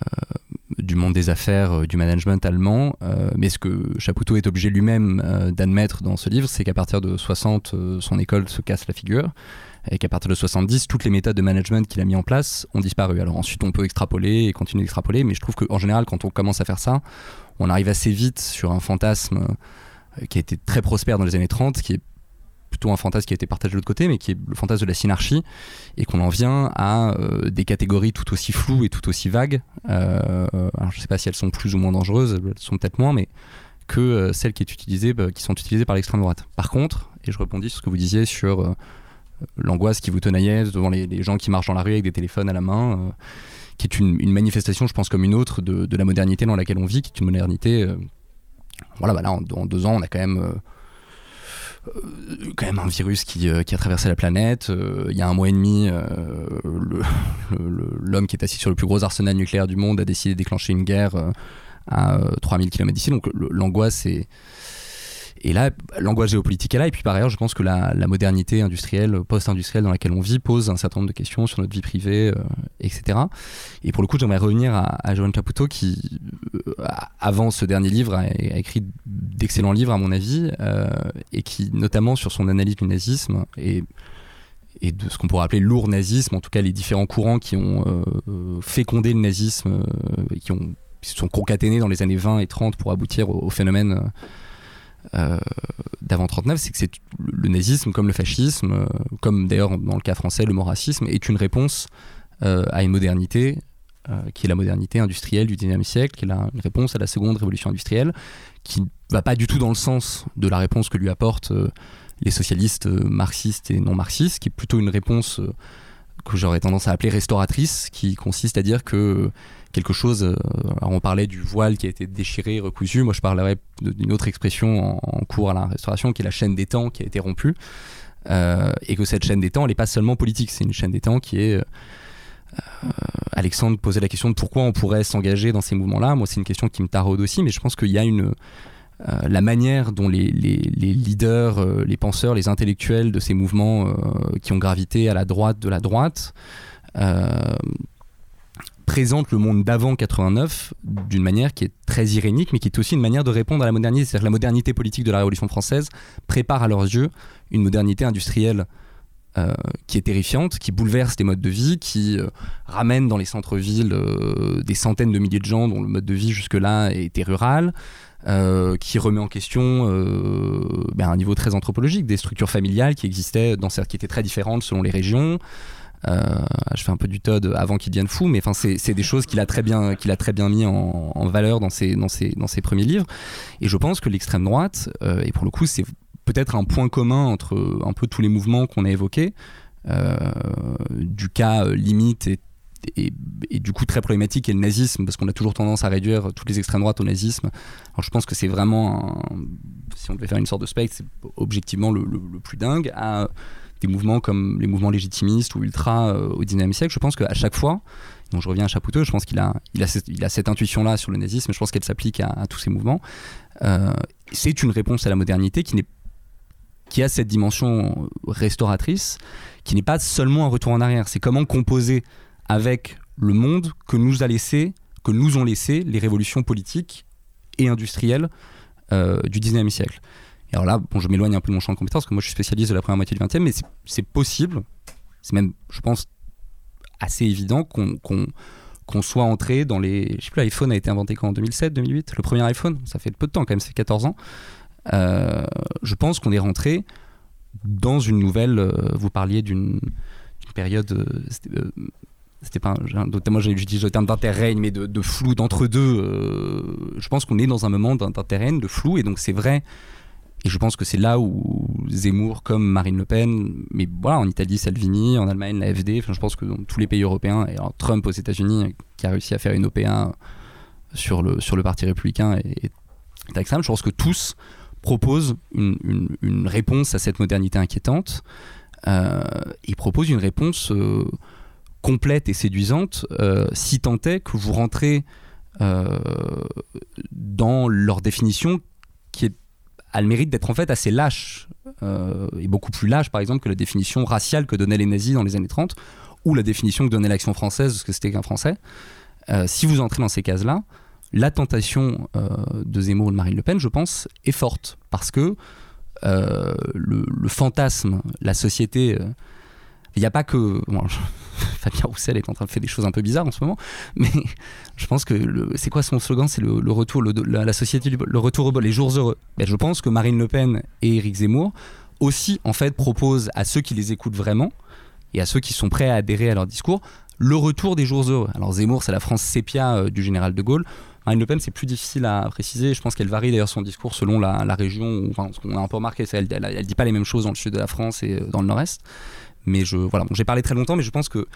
du monde des affaires, du management allemand. mais ce que Chapoutot est obligé lui-même d'admettre dans ce livre, c'est qu'à partir de 60, son école se casse la figure et qu'à partir de 70, toutes les méthodes de management qu'il a mis en place ont disparu. Alors ensuite, on peut extrapoler et continuer d'extrapoler, mais je trouve qu'en général, quand on commence à faire ça, on arrive assez vite sur un fantasme euh, qui a été très prospère dans les années 30, qui est plutôt un fantasme qui a été partagé de l'autre côté, mais qui est le fantasme de la synarchie, et qu'on en vient à euh, des catégories tout aussi floues et tout aussi vagues. Euh, je ne sais pas si elles sont plus ou moins dangereuses, elles sont peut-être moins, mais que celles bah, qui sont utilisées par l'extrême droite. Par contre, et je répondis sur ce que vous disiez sur l'angoisse qui vous tenaillait devant les, gens qui marchent dans la rue avec des téléphones à la main, qui est une, manifestation, je pense, comme une autre de, la modernité dans laquelle on vit, qui est une modernité. Voilà, bah là, en, deux ans, on a quand même euh, quand même un virus qui, euh, qui, a traversé la planète. Euh, il y a un mois et demi, l'homme qui est assis sur le plus gros arsenal nucléaire du monde a décidé de déclencher une guerre à 3000 km d'ici. Donc l'angoisse est et là, l'angoisse géopolitique est là. Et puis par ailleurs, je pense que la, modernité industrielle, post-industrielle dans laquelle on vit pose un certain nombre de questions sur notre vie privée, euh, etc. Et pour le coup, j'aimerais revenir à, à Joan Caputo qui, euh, avant ce dernier livre, a, écrit d'excellents livres à mon avis, euh, et qui, notamment sur son analyse du nazisme et de ce qu'on pourrait appeler lourd nazisme, en tout cas les différents courants qui ont fécondé le nazisme, qui, ont, se sont concaténés dans les années 20 et 30 pour aboutir au phénomène euh, d'avant 39, c'est que le nazisme comme le fascisme, euh, comme d'ailleurs dans le cas français le racisme, est une réponse euh, à une modernité qui est la modernité industrielle du 19e siècle, qui est la, une réponse à la seconde révolution industrielle, qui ne va pas du tout dans le sens de la réponse que lui apportent les socialistes marxistes et non marxistes, qui est plutôt une réponse que j'aurais tendance à appeler restauratrice, qui consiste à dire que quelque chose, euh, on parlait du voile qui a été déchiré, recousu, moi je parlerais d'une autre expression en, cours à la restauration, qui est la chaîne des temps qui a été rompue, euh, et que cette chaîne des temps, elle n'est pas seulement politique, c'est une chaîne des temps qui est... Euh, Alexandre posait la question de pourquoi on pourrait s'engager dans ces mouvements-là. Moi, c'est une question qui me taraude aussi, mais je pense qu'il y a une, la manière dont les, leaders, les penseurs, les intellectuels de ces mouvements qui ont gravité à la droite de la droite présente le monde d'avant 89 d'une manière qui est très irénique, mais qui est aussi une manière de répondre à la modernité. C'est-à-dire la modernité politique de la Révolution française prépare à leurs yeux une modernité industrielle euh, qui est terrifiante, qui bouleverse les modes de vie, qui euh, ramène dans les centres-villes euh, des centaines de milliers de gens dont le mode de vie jusque-là était rural, qui remet en question ben, à un niveau très anthropologique des structures familiales qui existaient, dans, qui étaient très différentes selon les régions. Euh, je fais un peu du Todd avant qu'il devienne fou, mais enfin c'est des choses qu'il a très bien qu'il a très bien mis en, valeur dans ses, dans, ses, dans ses premiers livres. Et je pense que l'extrême droite, euh, et pour le coup c'est peut-être un point commun entre un peu tous les mouvements qu'on a évoqués, euh, du cas limite et, et, du coup très problématique est le nazisme parce qu'on a toujours tendance à réduire toutes les extrêmes droites au nazisme. Alors je pense que c'est vraiment, si on devait faire une sorte de spectre, c'est objectivement le, plus dingue à des mouvements comme les mouvements légitimistes ou ultra euh, au 19e siècle, je pense qu'à chaque fois, donc je reviens à Chapoutot, je pense qu'il a, il a, cette, cette intuition-là sur le nazisme, je pense qu'elle s'applique à, tous ces mouvements. Euh, c'est une réponse à la modernité qui, qui a cette dimension restauratrice, qui n'est pas seulement un retour en arrière, c'est comment composer avec le monde que nous a laissé, que nous ont laissé les révolutions politiques et industrielles euh, du 19e siècle alors là, bon, je m'éloigne un peu de mon champ de compétences, parce que moi je suis spécialiste de la première moitié du 20e, mais c'est possible, c'est même, je pense, assez évident qu'on soit entré dans les. Je sais plus, l'iPhone a été inventé quand? En 2007, 2008 Le premier iPhone Ça fait peu de temps quand même, c'est 14 ans. Euh, je pense qu'on est rentré dans une nouvelle. Euh, vous parliez d'une période. Euh, c'était pas notamment j'utilise le terme d'interrègne mais de, flou d'entre deux je pense qu'on est dans un moment d'interrègne de flou et donc c'est vrai et je pense que c'est là où Zemmour, comme Marine Le Pen, mais voilà, en Italie, Salvini, en Allemagne, l'AFD, enfin, je pense que tous les pays européens, et Trump aux États-Unis, qui a réussi à faire une OPA sur le, sur le Parti républicain, est, extrême. Je pense que tous proposent une, réponse à cette modernité inquiétante. Euh, ils proposent une réponse euh, complète et séduisante, euh, si tant est que vous rentrez euh, dans leur définition qui a le mérite d'être en fait assez lâche, euh, et beaucoup plus lâche par exemple que la définition raciale que donnaient les nazis dans les années 30, ou la définition que donnait l'action française ce que c'était qu'un Français. Si vous entrez dans ces cases-là, la tentation de Zemmour ou de Marine Le Pen, je pense, est forte, parce que le, fantasme, la société il n'y a pas que. Fabien Roussel est en train de faire des choses un peu bizarres en ce moment, mais je pense que c'est quoi son slogan? C'est le, retour, la, société, le retour les jours heureux. Ben, je pense que Marine Le Pen et Éric Zemmour aussi en fait proposent à ceux qui les écoutent vraiment et à ceux qui sont prêts à adhérer à leur discours le retour des jours heureux. Alors Zemmour, c'est la France sépia euh, du général de Gaulle. Marine Le Pen, c'est plus difficile à préciser. Je pense qu'elle varie d'ailleurs son discours selon la, région. Enfin, ce qu'on a un peu remarqué, c'est qu'elle elle, dit pas les mêmes choses dans le sud de la France et dans le nord-est. Mais je, voilà, j'ai parlé très longtemps, mais je pense que.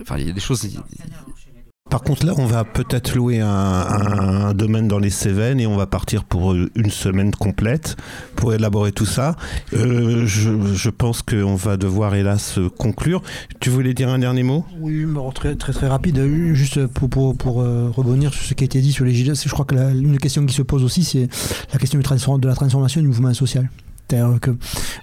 Enfin, il y a des choses. Par contre, là, on va peut-être louer un, domaine dans les Cévennes et on va partir pour une semaine complète pour élaborer tout ça. Euh, je, pense qu'on va devoir, hélas, conclure. Tu voulais dire un dernier mot? Oui, très, très très rapide. Juste pour, pour, pour euh, rebondir sur ce qui a été dit sur les gilets, je crois que une question qui se pose aussi, c'est la question de la transformation du mouvement social.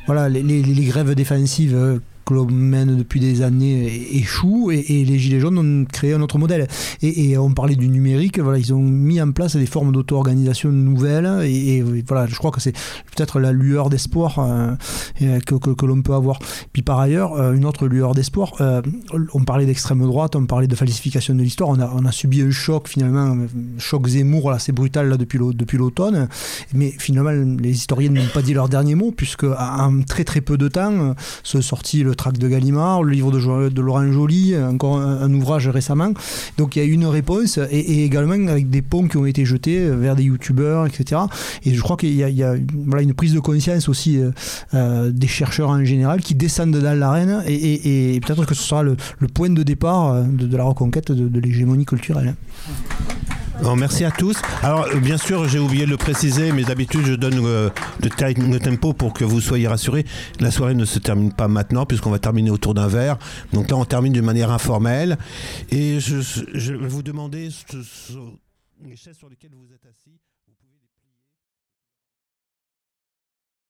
Voilà, les, les grèves défensives euh, que l'on mène depuis des années échoue et, les Gilets jaunes ont créé un autre modèle. Et, on parlait du numérique, voilà, ils ont mis en place des formes d'auto-organisation nouvelles et, voilà, je crois que c'est peut-être la lueur d'espoir euh, que, l'on peut avoir. Puis par ailleurs, euh, une autre lueur d'espoir, euh, on parlait d'extrême droite, on parlait de falsification de l'histoire, on a, subi un choc finalement, choc Zemmour, là c'est brutal là depuis l'automne, mais finalement les historiens n'ont pas dit leur dernier mot puisque en très très peu de temps se sortit le tract de Gallimard, le livre de, Laurent Joly, encore un, ouvrage récemment. Donc il y a une réponse et, également avec des ponts qui ont été jetés vers des youtubeurs, etc. Et je crois qu'il y a, une prise de conscience aussi euh, euh, des chercheurs en général qui descendent dans l'arène et, peut-être que ce sera le, point de départ euh, de, la reconquête de l'hégémonie culturelle merci à tous. Alors, euh, bien sûr, j'ai oublié de le préciser, mais d'habitude, je donne euh, le, tempo pour que vous soyez rassurés. La soirée ne se termine pas maintenant, puisqu'on va terminer autour d'un verre. Donc là, on termine d'une manière informelle. Et je, je vais vous demander les chaises sur lesquelles vous êtes assis.